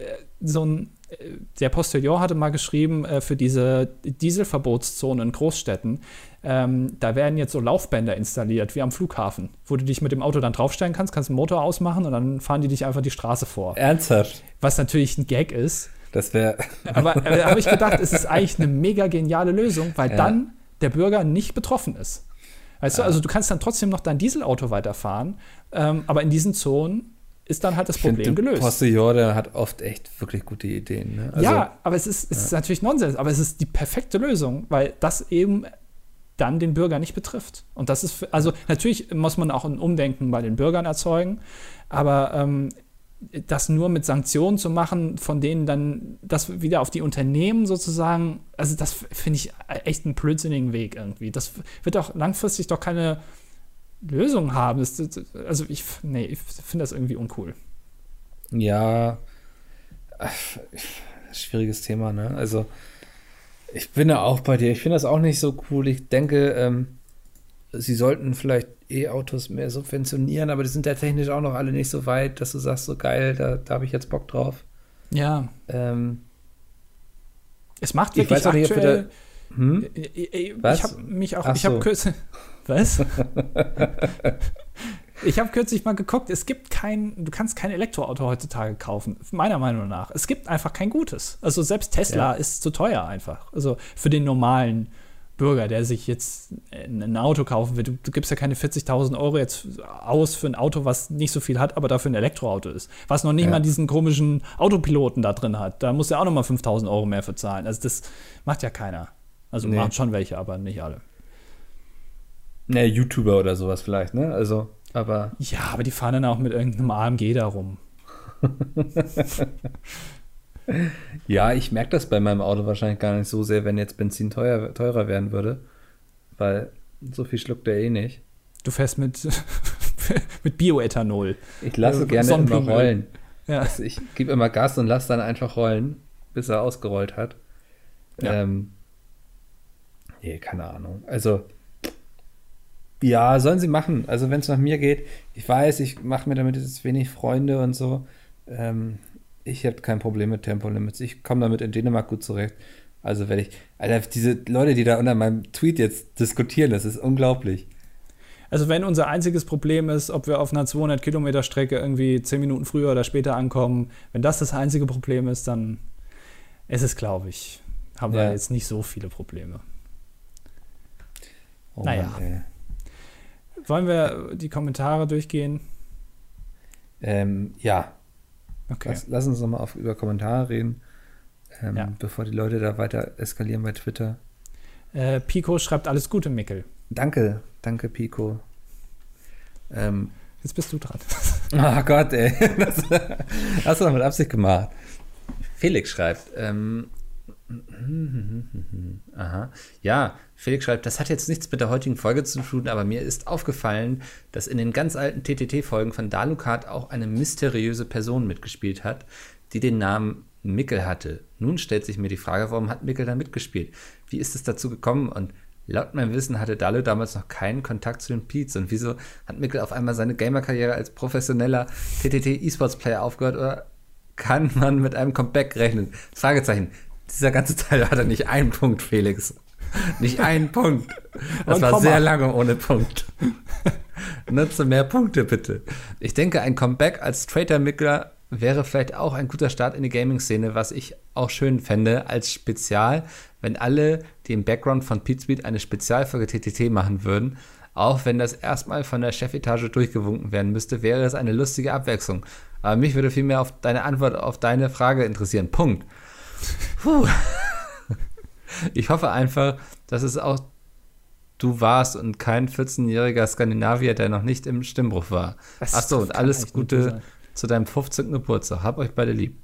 so ein äh, der Postillon hatte mal geschrieben, äh, für diese Dieselverbotszonen in Großstädten, ähm, da werden jetzt so Laufbänder installiert, wie am Flughafen, wo du dich mit dem Auto dann draufstellen kannst, kannst den Motor ausmachen und dann fahren die dich einfach die Straße vor. Ernsthaft? Was natürlich ein Gag ist. Das wäre. Aber äh, habe ich gedacht, es ist eigentlich eine mega geniale Lösung, weil Ja. dann der Bürger nicht betroffen ist. Weißt du, also du kannst dann trotzdem noch dein Dieselauto weiterfahren, ähm, aber in diesen Zonen ist dann halt das Problem gelöst. Postillon, der hat oft echt wirklich gute Ideen. Ne? Also, ja, aber es ist, es ist natürlich Nonsens, aber es ist die perfekte Lösung, weil das eben dann den Bürger nicht betrifft. Und das ist, also natürlich muss man auch ein Umdenken bei den Bürgern erzeugen, aber ähm, das nur mit Sanktionen zu machen, von denen dann das wieder auf die Unternehmen sozusagen, also das finde ich echt einen blödsinnigen Weg irgendwie. Das wird auch langfristig doch keine Lösung haben. Das, also ich, nee, ich finde das irgendwie uncool. Ja, schwieriges Thema, ne? Also, ich bin da auch bei dir. Ich finde das auch nicht so cool. Ich denke, ähm, sie sollten vielleicht E-Autos mehr subventionieren, aber die sind ja technisch auch noch alle nicht so weit, dass du sagst, so geil, da, da habe ich jetzt Bock drauf. Ja, Ähm, es macht Ich wirklich weiß auch nicht, aktuell. hm? Ich, ich, ich habe mich auch, Ach ich habe so. kürzlich, was? ich habe kürzlich mal geguckt, es gibt kein, du kannst kein Elektroauto heutzutage kaufen, meiner Meinung nach. Es gibt einfach kein gutes. Also selbst Tesla Ja. ist zu teuer einfach. Also für den normalen Bürger, der sich jetzt ein ein Auto kaufen will, du, du gibst ja keine 40.000 Euro jetzt aus für ein Auto, was nicht so viel hat, aber dafür ein Elektroauto ist. Was noch nicht Ja. mal diesen komischen Autopiloten da drin hat. Da muss er auch noch mal 5.000 Euro mehr für zahlen. Also das macht ja keiner. Also Nee. machen schon welche, aber nicht alle. Ne, YouTuber oder sowas vielleicht, ne? Also, aber Ja, aber die fahren dann auch mit irgendeinem AMG da rum. ja, ich merke das bei meinem Auto wahrscheinlich gar nicht so sehr, wenn jetzt Benzin teuer, teurer werden würde, weil so viel schluckt er eh nicht. Du fährst mit, mit Bioethanol. Ich lasse Äh, gerne immer rollen. Ja. Also ich gebe immer Gas und lasse dann einfach rollen, bis er ausgerollt hat. Ja. Ähm, nee, keine Ahnung. Also, ja, sollen sie machen. Also, wenn es nach mir geht, ich weiß, ich mache mir damit jetzt wenig Freunde und so. Ähm, ich habe kein Problem mit Tempolimits. Ich komme damit in Dänemark gut zurecht. Also wenn ich, Alter, diese Leute, die da unter meinem Tweet jetzt diskutieren, das ist unglaublich. Also wenn unser einziges Problem ist, ob wir auf einer 200 Kilometer Strecke irgendwie 10 Minuten früher oder später ankommen, wenn das das einzige Problem ist, dann ist es, glaube ich, haben ja. wir jetzt nicht so viele Probleme. Oh naja. Mann, Wollen wir die Kommentare durchgehen? Ähm, ja. Okay. Lass, lass uns nochmal über Kommentare reden, ähm, ja. bevor die Leute da weiter eskalieren bei Twitter. Äh, Pico schreibt alles Gute, Mickel. Danke, danke, Pico. Ähm, Jetzt bist du dran. Oh Gott, ey. Das hast du doch mit Absicht gemacht. Felix schreibt, ähm, Aha. Ja, Felix schreibt, das hat jetzt nichts mit der heutigen Folge zu tun, aber mir ist aufgefallen, dass in den ganz alten TTT-Folgen von Dalukat auch eine mysteriöse Person mitgespielt hat, die den Namen Mickel hatte. Nun stellt sich mir die Frage, warum hat Mickel da mitgespielt? Wie ist es dazu gekommen? Und laut meinem Wissen hatte Dalu damals noch keinen Kontakt zu den Peets. Und wieso hat Mickel auf einmal seine Gamer-Karriere als professioneller TTT-E-Sports-Player aufgehört? Oder kann man mit einem Comeback rechnen? Fragezeichen dieser ganze Teil hatte nicht einen Punkt, Felix. Nicht einen Punkt. Das war sehr lange ohne Punkt. Nutze mehr Punkte, bitte. Ich denke, ein Comeback als Traitor-Mickler wäre vielleicht auch ein guter Start in die Gaming-Szene, was ich auch schön fände als Spezial, wenn alle, die im Background von Pizbeat eine Spezialfolge TTT machen würden. Auch wenn das erstmal von der Chefetage durchgewunken werden müsste, wäre es eine lustige Abwechslung. Aber mich würde vielmehr auf deine Antwort auf deine Frage interessieren. Punkt. Puh. Ich hoffe einfach, dass es auch du warst und kein 14-jähriger Skandinavier, der noch nicht im Stimmbruch war. Achso, und alles Gute zu deinem 15. Geburtstag. Hab euch beide lieb.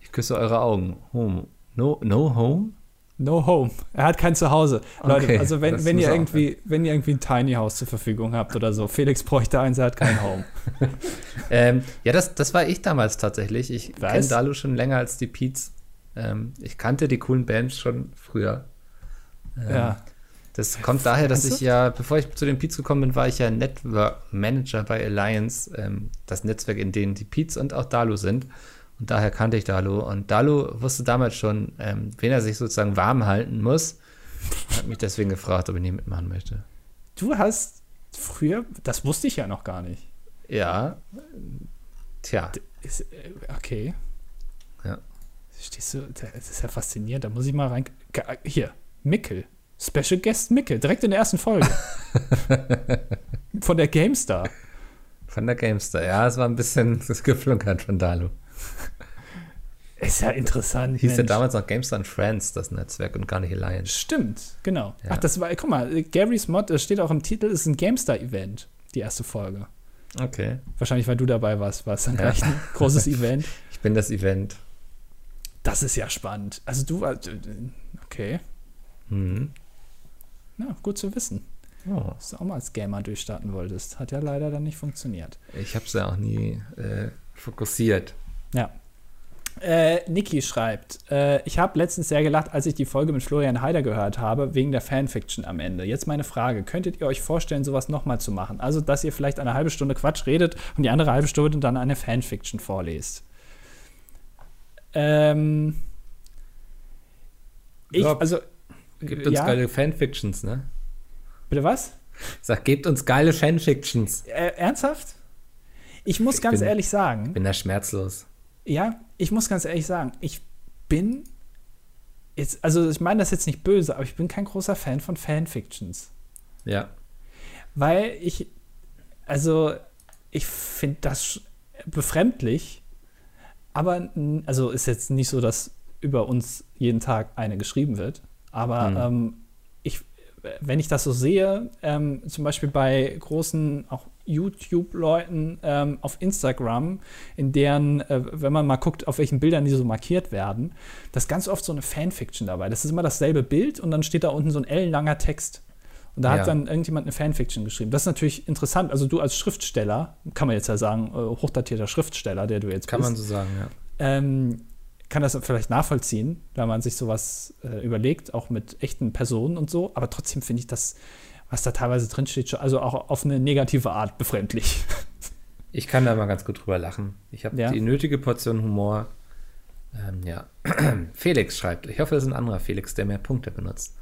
Ich küsse eure Augen. Home. No, no home? No home. Er hat kein Zuhause. Leute, okay, also wenn, wenn ihr irgendwie, wenn ihr irgendwie ein Tiny House zur Verfügung habt oder so, Felix bräuchte eins, er hat kein Home. ähm, ja, das, das war ich damals tatsächlich. Ich kenne Dalu schon länger als die Peets. Ähm, ich kannte die coolen Bands schon früher. Ähm, ja. Das kommt daher, dass ich ja, bevor ich zu den Peets gekommen bin, war ich ja Network Manager bei Alliance, ähm, das Netzwerk, in dem die Peets und auch Dalu sind. Und daher kannte ich Dalu. Und Dalu wusste damals schon, ähm, wen er sich sozusagen warm halten muss. Hat mich deswegen gefragt, ob ich nie mitmachen möchte. Du hast früher, das wusste ich ja noch gar nicht. Ja. Tja. Äh, okay. Stehst du, das ist ja faszinierend. Da muss ich mal rein. Hier, Mickel. Special Guest Mickel, direkt in der ersten Folge. von der GameStar. Von der GameStar, ja, es war ein bisschen geflunkert von Dalu. Ist ja interessant. Hieß Mensch. ja damals noch GameStar Friends, das Netzwerk, und gar nicht Alliance. Stimmt, genau. Ja. Ach, das war, guck mal, Gary's Mod, das steht auch im Titel, ist ein GameStar-Event, die erste Folge. Okay. Wahrscheinlich, weil du dabei warst, war es dann ja. gleich ein großes Event. Ich bin das Event. Das ist ja spannend. Also du, äh, okay. Mhm. Na, gut zu wissen. Oh. Dass du auch mal als Gamer durchstarten wolltest. Hat ja leider dann nicht funktioniert. Ich habe es ja auch nie äh, fokussiert. Ja. Äh, Niki schreibt, äh, ich habe letztens sehr gelacht, als ich die Folge mit Florian Heider gehört habe, wegen der Fanfiction am Ende. Jetzt meine Frage, könntet ihr euch vorstellen, sowas nochmal zu machen? Also, dass ihr vielleicht eine halbe Stunde Quatsch redet und die andere halbe Stunde dann eine Fanfiction vorlest. Ähm, ich, ja, also. Gibt uns ja. geile Fanfictions, ne? Bitte was? Sag, gebt uns geile Fanfictions. Äh, ernsthaft? Ich muss ich ganz bin, ehrlich sagen. bin da schmerzlos. Ja, ich muss ganz ehrlich sagen, ich bin jetzt, also ich meine das jetzt nicht böse, aber ich bin kein großer Fan von Fanfictions. Ja. Weil ich, also ich finde das befremdlich, aber, also ist jetzt nicht so, dass über uns jeden Tag eine geschrieben wird. Aber mhm. ähm, ich, wenn ich das so sehe, ähm, zum Beispiel bei großen auch YouTube-Leuten ähm, auf Instagram, in deren, äh, wenn man mal guckt, auf welchen Bildern die so markiert werden, da ist ganz oft so eine Fanfiction dabei. Das ist immer dasselbe Bild und dann steht da unten so ein ellenlanger Text. Und da ja. hat dann irgendjemand eine Fanfiction geschrieben. Das ist natürlich interessant. Also du als Schriftsteller, kann man jetzt ja sagen, äh, hochdatierter Schriftsteller, der du jetzt kann bist. Kann man so sagen, ja. Ähm, kann das vielleicht nachvollziehen, wenn man sich sowas äh, überlegt, auch mit echten Personen und so. Aber trotzdem finde ich das, was da teilweise drinsteht, also auch auf eine negative Art befremdlich. Ich kann da mal ganz gut drüber lachen. Ich habe ja. die nötige Portion Humor. Ähm, ja. Felix schreibt, ich hoffe, das ist ein anderer Felix, der mehr Punkte benutzt.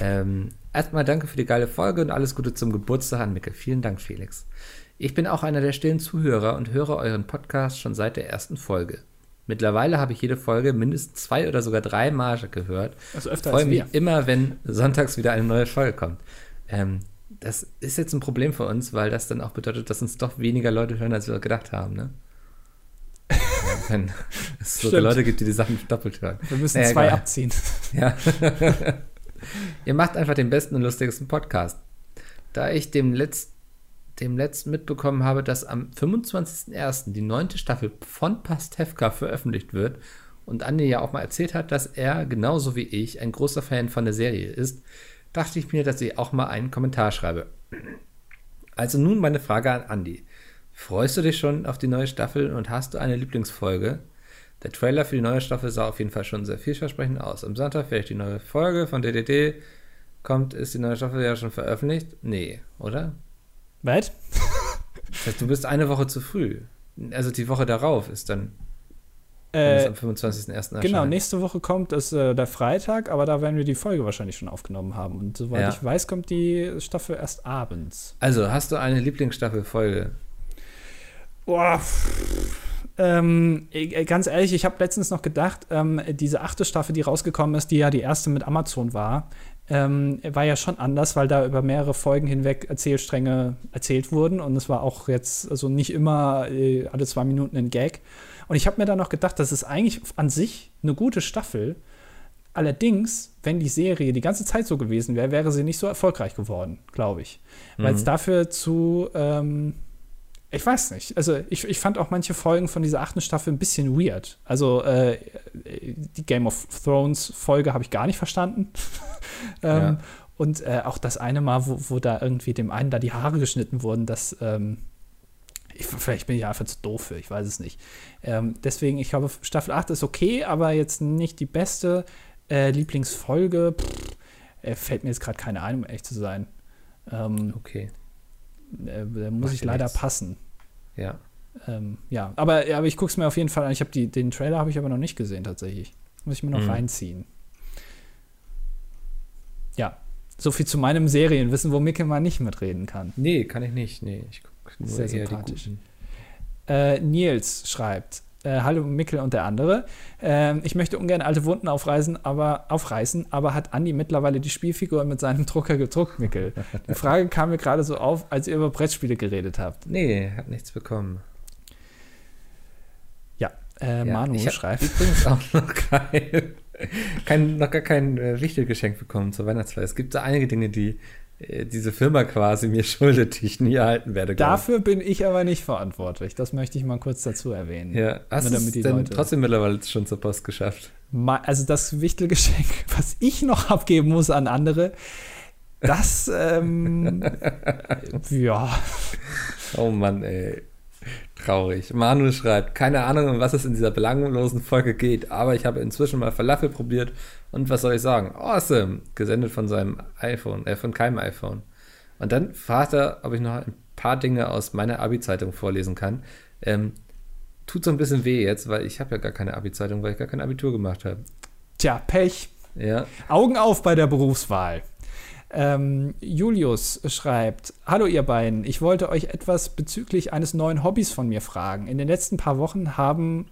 Ähm, erstmal danke für die geile Folge und alles Gute zum Geburtstag an Micke. Vielen Dank, Felix. Ich bin auch einer der stillen Zuhörer und höre euren Podcast schon seit der ersten Folge. Mittlerweile habe ich jede Folge mindestens zwei oder sogar drei Marge gehört. Also öfter Freue als mich wir. immer, wenn sonntags wieder eine neue Folge kommt. Ähm, das ist jetzt ein Problem für uns, weil das dann auch bedeutet, dass uns doch weniger Leute hören, als wir gedacht haben, ne? Wenn es so. Leute gibt, die die Sachen doppelt hören. Wir müssen Naja, zwei egal. abziehen. Ja. Ihr macht einfach den besten und lustigsten Podcast. Da ich dem, Letz dem letzten mitbekommen habe, dass am 25.01. die neunte Staffel von Pastewka veröffentlicht wird und Andi ja auch mal erzählt hat, dass er genauso wie ich ein großer Fan von der Serie ist, dachte ich mir, dass ich auch mal einen Kommentar schreibe. Also nun meine Frage an Andi. Freust du dich schon auf die neue Staffel und hast du eine Lieblingsfolge? Der Trailer für die neue Staffel sah auf jeden Fall schon sehr vielversprechend aus. Am Sonntag vielleicht die neue Folge von DDD. Kommt, ist die neue Staffel ja schon veröffentlicht? Nee, oder? Was? Das heißt, du bist eine Woche zu früh. Also die Woche darauf ist dann, Äh, am 25.01. erscheint. genau, nächste Woche kommt es äh, der Freitag, aber da werden wir die Folge wahrscheinlich schon aufgenommen haben. Und soweit Ja. ich weiß, kommt die Staffel erst abends. Also, hast du eine Lieblingsstaffel-Folge? Boah. pff. Ähm, äh, ganz ehrlich, ich habe letztens noch gedacht, ähm, diese achte Staffel, die rausgekommen ist, die ja die erste mit Amazon war, ähm, war ja schon anders, weil da über mehrere Folgen hinweg Erzählstränge erzählt wurden und es war auch jetzt also nicht immer äh, alle zwei Minuten ein Gag. Und ich habe mir dann noch gedacht, das ist eigentlich an sich eine gute Staffel. Allerdings, wenn die Serie die ganze Zeit so gewesen wäre, wäre sie nicht so erfolgreich geworden, glaube ich. Weil es Mhm. dafür zu, ähm, ich weiß nicht. Also ich, ich fand auch manche Folgen von dieser achten Staffel ein bisschen weird. Also äh, die Game of Thrones Folge habe ich gar nicht verstanden. ähm, Ja. Und äh, auch das eine Mal, wo, wo da irgendwie dem einen da die Haare geschnitten wurden, das ähm, ich, vielleicht bin ich einfach zu doof für, ich weiß es nicht. Ähm, deswegen, ich glaube, Staffel 8 ist okay, aber jetzt nicht die beste äh, Lieblingsfolge. Pff, äh, fällt mir jetzt gerade keine ein, um ehrlich zu sein. Ähm, Okay, äh, da muss Macht ich leider nichts. passen. ja. Ähm, ja, aber, aber ich gucke es mir auf jeden Fall an. Ich habe den Trailer habe ich aber noch nicht gesehen tatsächlich. Muss ich mir noch Mhm. reinziehen. Ja, so viel zu meinem Serienwissen, wo Micke mal nicht mitreden kann. Nee, kann ich nicht. Nee, ich gucke nur Sehr sympathisch. Äh, Nils schreibt: äh, Hallo Mickel und der andere. Ähm, ich möchte ungern alte Wunden aufreißen, aber, aufreißen, aber hat Andi mittlerweile die Spielfigur mit seinem Drucker gedruckt, Mickel? Die Frage kam mir gerade so auf, als ihr über Brettspiele geredet habt. Nee, hat nichts bekommen. Ja, äh, Ja, Manu schreibt. übrigens auch noch kein, kein, noch gar kein äh, Wichtelgeschenk bekommen zur Weihnachtsfeier. Es gibt so einige Dinge, die diese Firma quasi mir schuldet, die ich nie erhalten werde. Dafür bin ich aber nicht verantwortlich. Das möchte ich mal kurz dazu erwähnen. Ja, hast du damit es denn Leute- trotzdem mittlerweile schon zur Post geschafft? Also das Wichtelgeschenk, was ich noch abgeben muss an andere, das, ähm, ja, Oh Mann, ey. Traurig. Manu schreibt, keine Ahnung, um was es in dieser belanglosen Folge geht, aber ich habe inzwischen mal Falafel probiert und was soll ich sagen? Awesome! Gesendet von seinem iPhone, äh, von keinem iPhone. Und dann fragt er, ob ich noch ein paar Dinge aus meiner Abi-Zeitung vorlesen kann. Ähm, tut so ein bisschen weh jetzt, weil ich habe ja gar keine Abi-Zeitung, weil ich gar kein Abitur gemacht habe. tja, Pech. Ja, Augen auf bei der Berufswahl. Ähm, Julius schreibt: Hallo, ihr beiden. Ich wollte euch etwas bezüglich eines neuen Hobbys von mir fragen. In den letzten paar Wochen haben,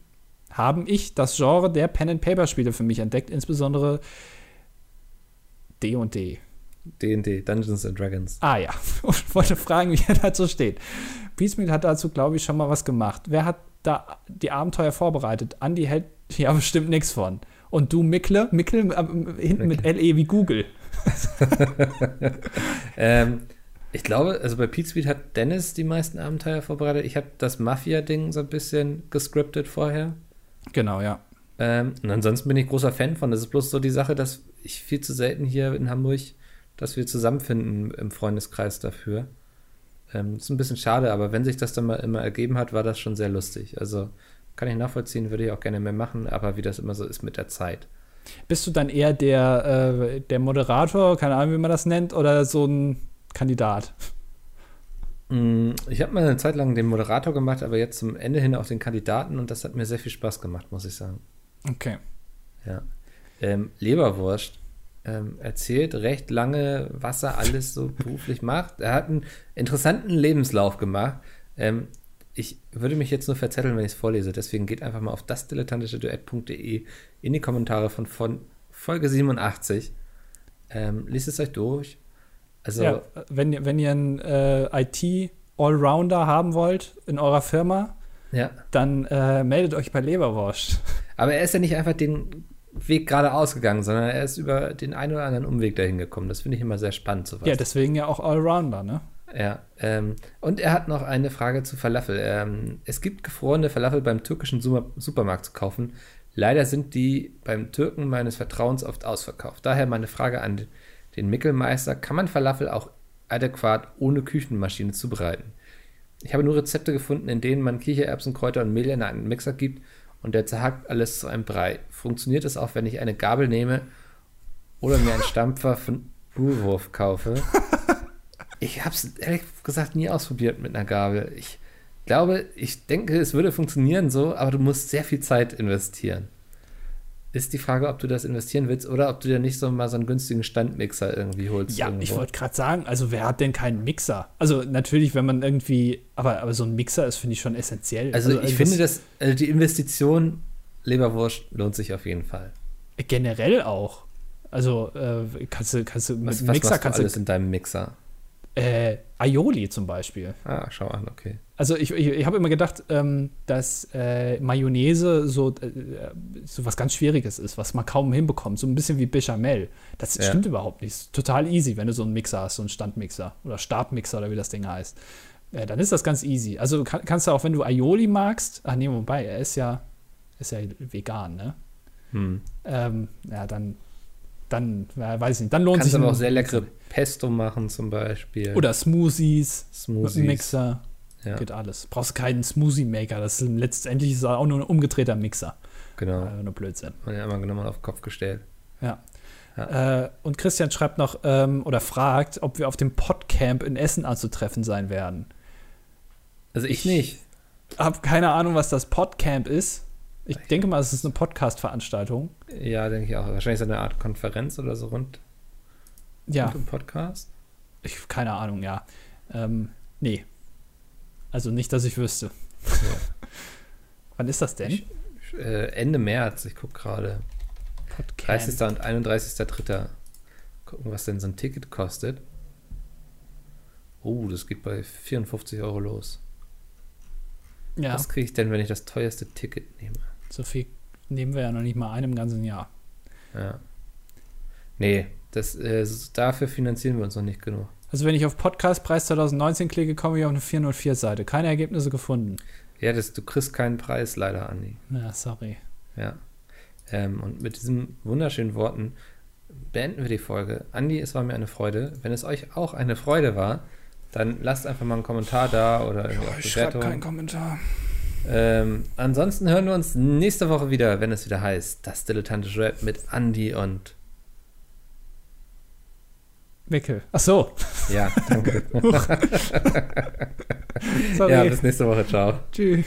haben ich das Genre der Pen-and-Paper-Spiele für mich entdeckt, insbesondere D&D. D&D, Dungeons and Dragons. Ah ja, und wollte fragen, wie er dazu steht. Piecemeal hat dazu, glaube ich, schon mal was gemacht. Wer hat da die Abenteuer vorbereitet? Andi hält ja bestimmt nichts von. Und du, Mickle? Mickle ähm, hinten mit LE wie Google. Ähm, ich glaube, also bei Pete Speed hat Dennis die meisten Abenteuer vorbereitet. Ich habe das Mafia-Ding so ein bisschen gescriptet vorher. Genau, ja. Ähm, und ansonsten bin ich großer Fan von. Das ist bloß so die Sache, dass ich viel zu selten hier in Hamburg, dass wir zusammenfinden im Freundeskreis dafür. Ähm, ist ein bisschen schade, aber wenn sich das dann mal immer ergeben hat, war das schon sehr lustig. Also kann ich nachvollziehen, würde ich auch gerne mehr machen, aber wie das immer so ist mit der Zeit. Bist du dann eher der, äh, der Moderator, keine Ahnung, wie man das nennt, oder so ein Kandidat? Mm, Ich habe mal eine Zeit lang den Moderator gemacht, aber jetzt zum Ende hin auch den Kandidaten und das hat mir sehr viel Spaß gemacht, muss ich sagen. Okay. Ja. Ähm, Leberwurst ähm, erzählt recht lange, was er alles so beruflich macht. Er hat einen interessanten Lebenslauf gemacht. Ähm, ich würde mich jetzt nur verzetteln, wenn ich es vorlese. Deswegen geht einfach mal auf dasdilettantischeduett.de in die Kommentare von, von Folge 87. Ähm, liest es euch durch. Also, ja, wenn, ihr- wenn ihr einen äh, IT-Allrounder haben wollt in eurer Firma, ja. dann äh, meldet euch bei Leberwurst. Aber er ist ja nicht einfach den Weg geradeaus gegangen, sondern er ist über den einen oder anderen Umweg dahin gekommen. Das finde ich immer sehr spannend. Sowas. Ja, deswegen ja auch Allrounder, ne? Ja, ähm, und er hat noch eine Frage zu Falafel. Ähm, es gibt gefrorene Falafel beim türkischen Super Supermarkt zu kaufen. Leider sind die beim Türken meines Vertrauens oft ausverkauft. Daher meine Frage an den- Mickelmeister: Kann man Falafel auch adäquat ohne Küchenmaschine zubereiten? Ich habe nur Rezepte gefunden, in denen man Kichererbsen, Kräuter und Mehl in einen Mixer gibt und der zerhackt alles zu einem Brei. Funktioniert es auch, wenn ich eine Gabel nehme oder mir einen Stampfer von Brewwurf kaufe? Ich habe es ehrlich gesagt nie ausprobiert mit einer Gabel. Ich glaube, ich denke, es würde funktionieren so, aber du musst sehr viel Zeit investieren. Ist die Frage, ob du das investieren willst oder ob du dir nicht so mal so einen günstigen Standmixer irgendwie holst. Ja, irgendwo. ich wollte gerade sagen, also wer hat denn keinen Mixer? Also natürlich, wenn man irgendwie, aber, aber so ein Mixer ist, finde ich, schon essentiell. Also, ich irgendwas- finde, dass also die Investition Leberwurst lohnt sich auf jeden Fall. generell auch. Also äh, kannst du, kannst du mit Was, was Mixer du kannst alles du in deinem Mixer? Äh, Aioli zum Beispiel. Ah, schau an, okay. Also ich, ich, ich habe immer gedacht, ähm, dass äh, Mayonnaise so, äh, so was ganz Schwieriges ist, was man kaum hinbekommt. So ein bisschen wie Bechamel. Das Ja. stimmt überhaupt nicht. Ist total easy, wenn du so einen Mixer hast, so einen Standmixer oder Stabmixer oder wie das Ding heißt. Äh, dann ist das ganz easy. Also kann, kannst du auch, wenn du Aioli magst, ach nee, wobei, er ist ja, ist ja vegan, ne? Hm. Ähm, ja, dann, dann, ja, weiß ich nicht, dann lohnt Kannst sich aber ein- auch sehr leckere Pesto machen zum Beispiel. Oder Smoothies, Smoothies. Mixer. Ja, Geht alles. Brauchst keinen Smoothie-Maker. Das ist letztendlich ist auch nur ein umgedrehter Mixer. genau. Äh, nur Blödsinn. Und ja, immer genommen auf den Kopf gestellt. Ja. Äh, und Christian schreibt noch ähm, oder fragt, ob wir auf dem Podcamp in Essen anzutreffen sein werden. Also ich nicht. Hab keine Ahnung, was das Podcamp ist. Ich denke mal, es ist eine Podcast-Veranstaltung. Ja, denke ich auch. Wahrscheinlich so eine Art Konferenz oder so rund, Ja, rund im Podcast. ich, keine Ahnung, ja. Ähm, nee. Also nicht, dass ich wüsste. Wann ist das denn? Ich- Äh, Ende März, ich gucke gerade. Podcamp. 30. und 31.3. Gucken, was denn so ein Ticket kostet. Oh, das geht bei 54 Euro los. Ja, Was kriege ich denn, wenn ich das teuerste Ticket nehme? So viel nehmen wir ja noch nicht mal einem ganzen Jahr. Ja. Nee, das, äh, dafür finanzieren wir uns noch nicht genug. Also wenn ich auf Podcastpreis 2019 klicke, komme ich auf eine 404-Seite. Keine Ergebnisse gefunden. Ja, das, du kriegst keinen Preis leider, Andi. Ja, sorry. Ja. Ähm, und mit diesen wunderschönen Worten beenden wir die Folge. Andi, es war mir eine Freude. Wenn es euch auch eine Freude war, dann lasst einfach mal einen Kommentar da oder irgendwie auch Bewertung. Kommentar. Ähm, ansonsten hören wir uns nächste Woche wieder, wenn es wieder heißt, das dilettantische Rap mit Andi und Wickel. Ach so. ja, danke. Ja, bis nächste Woche. Ciao. Tschüss.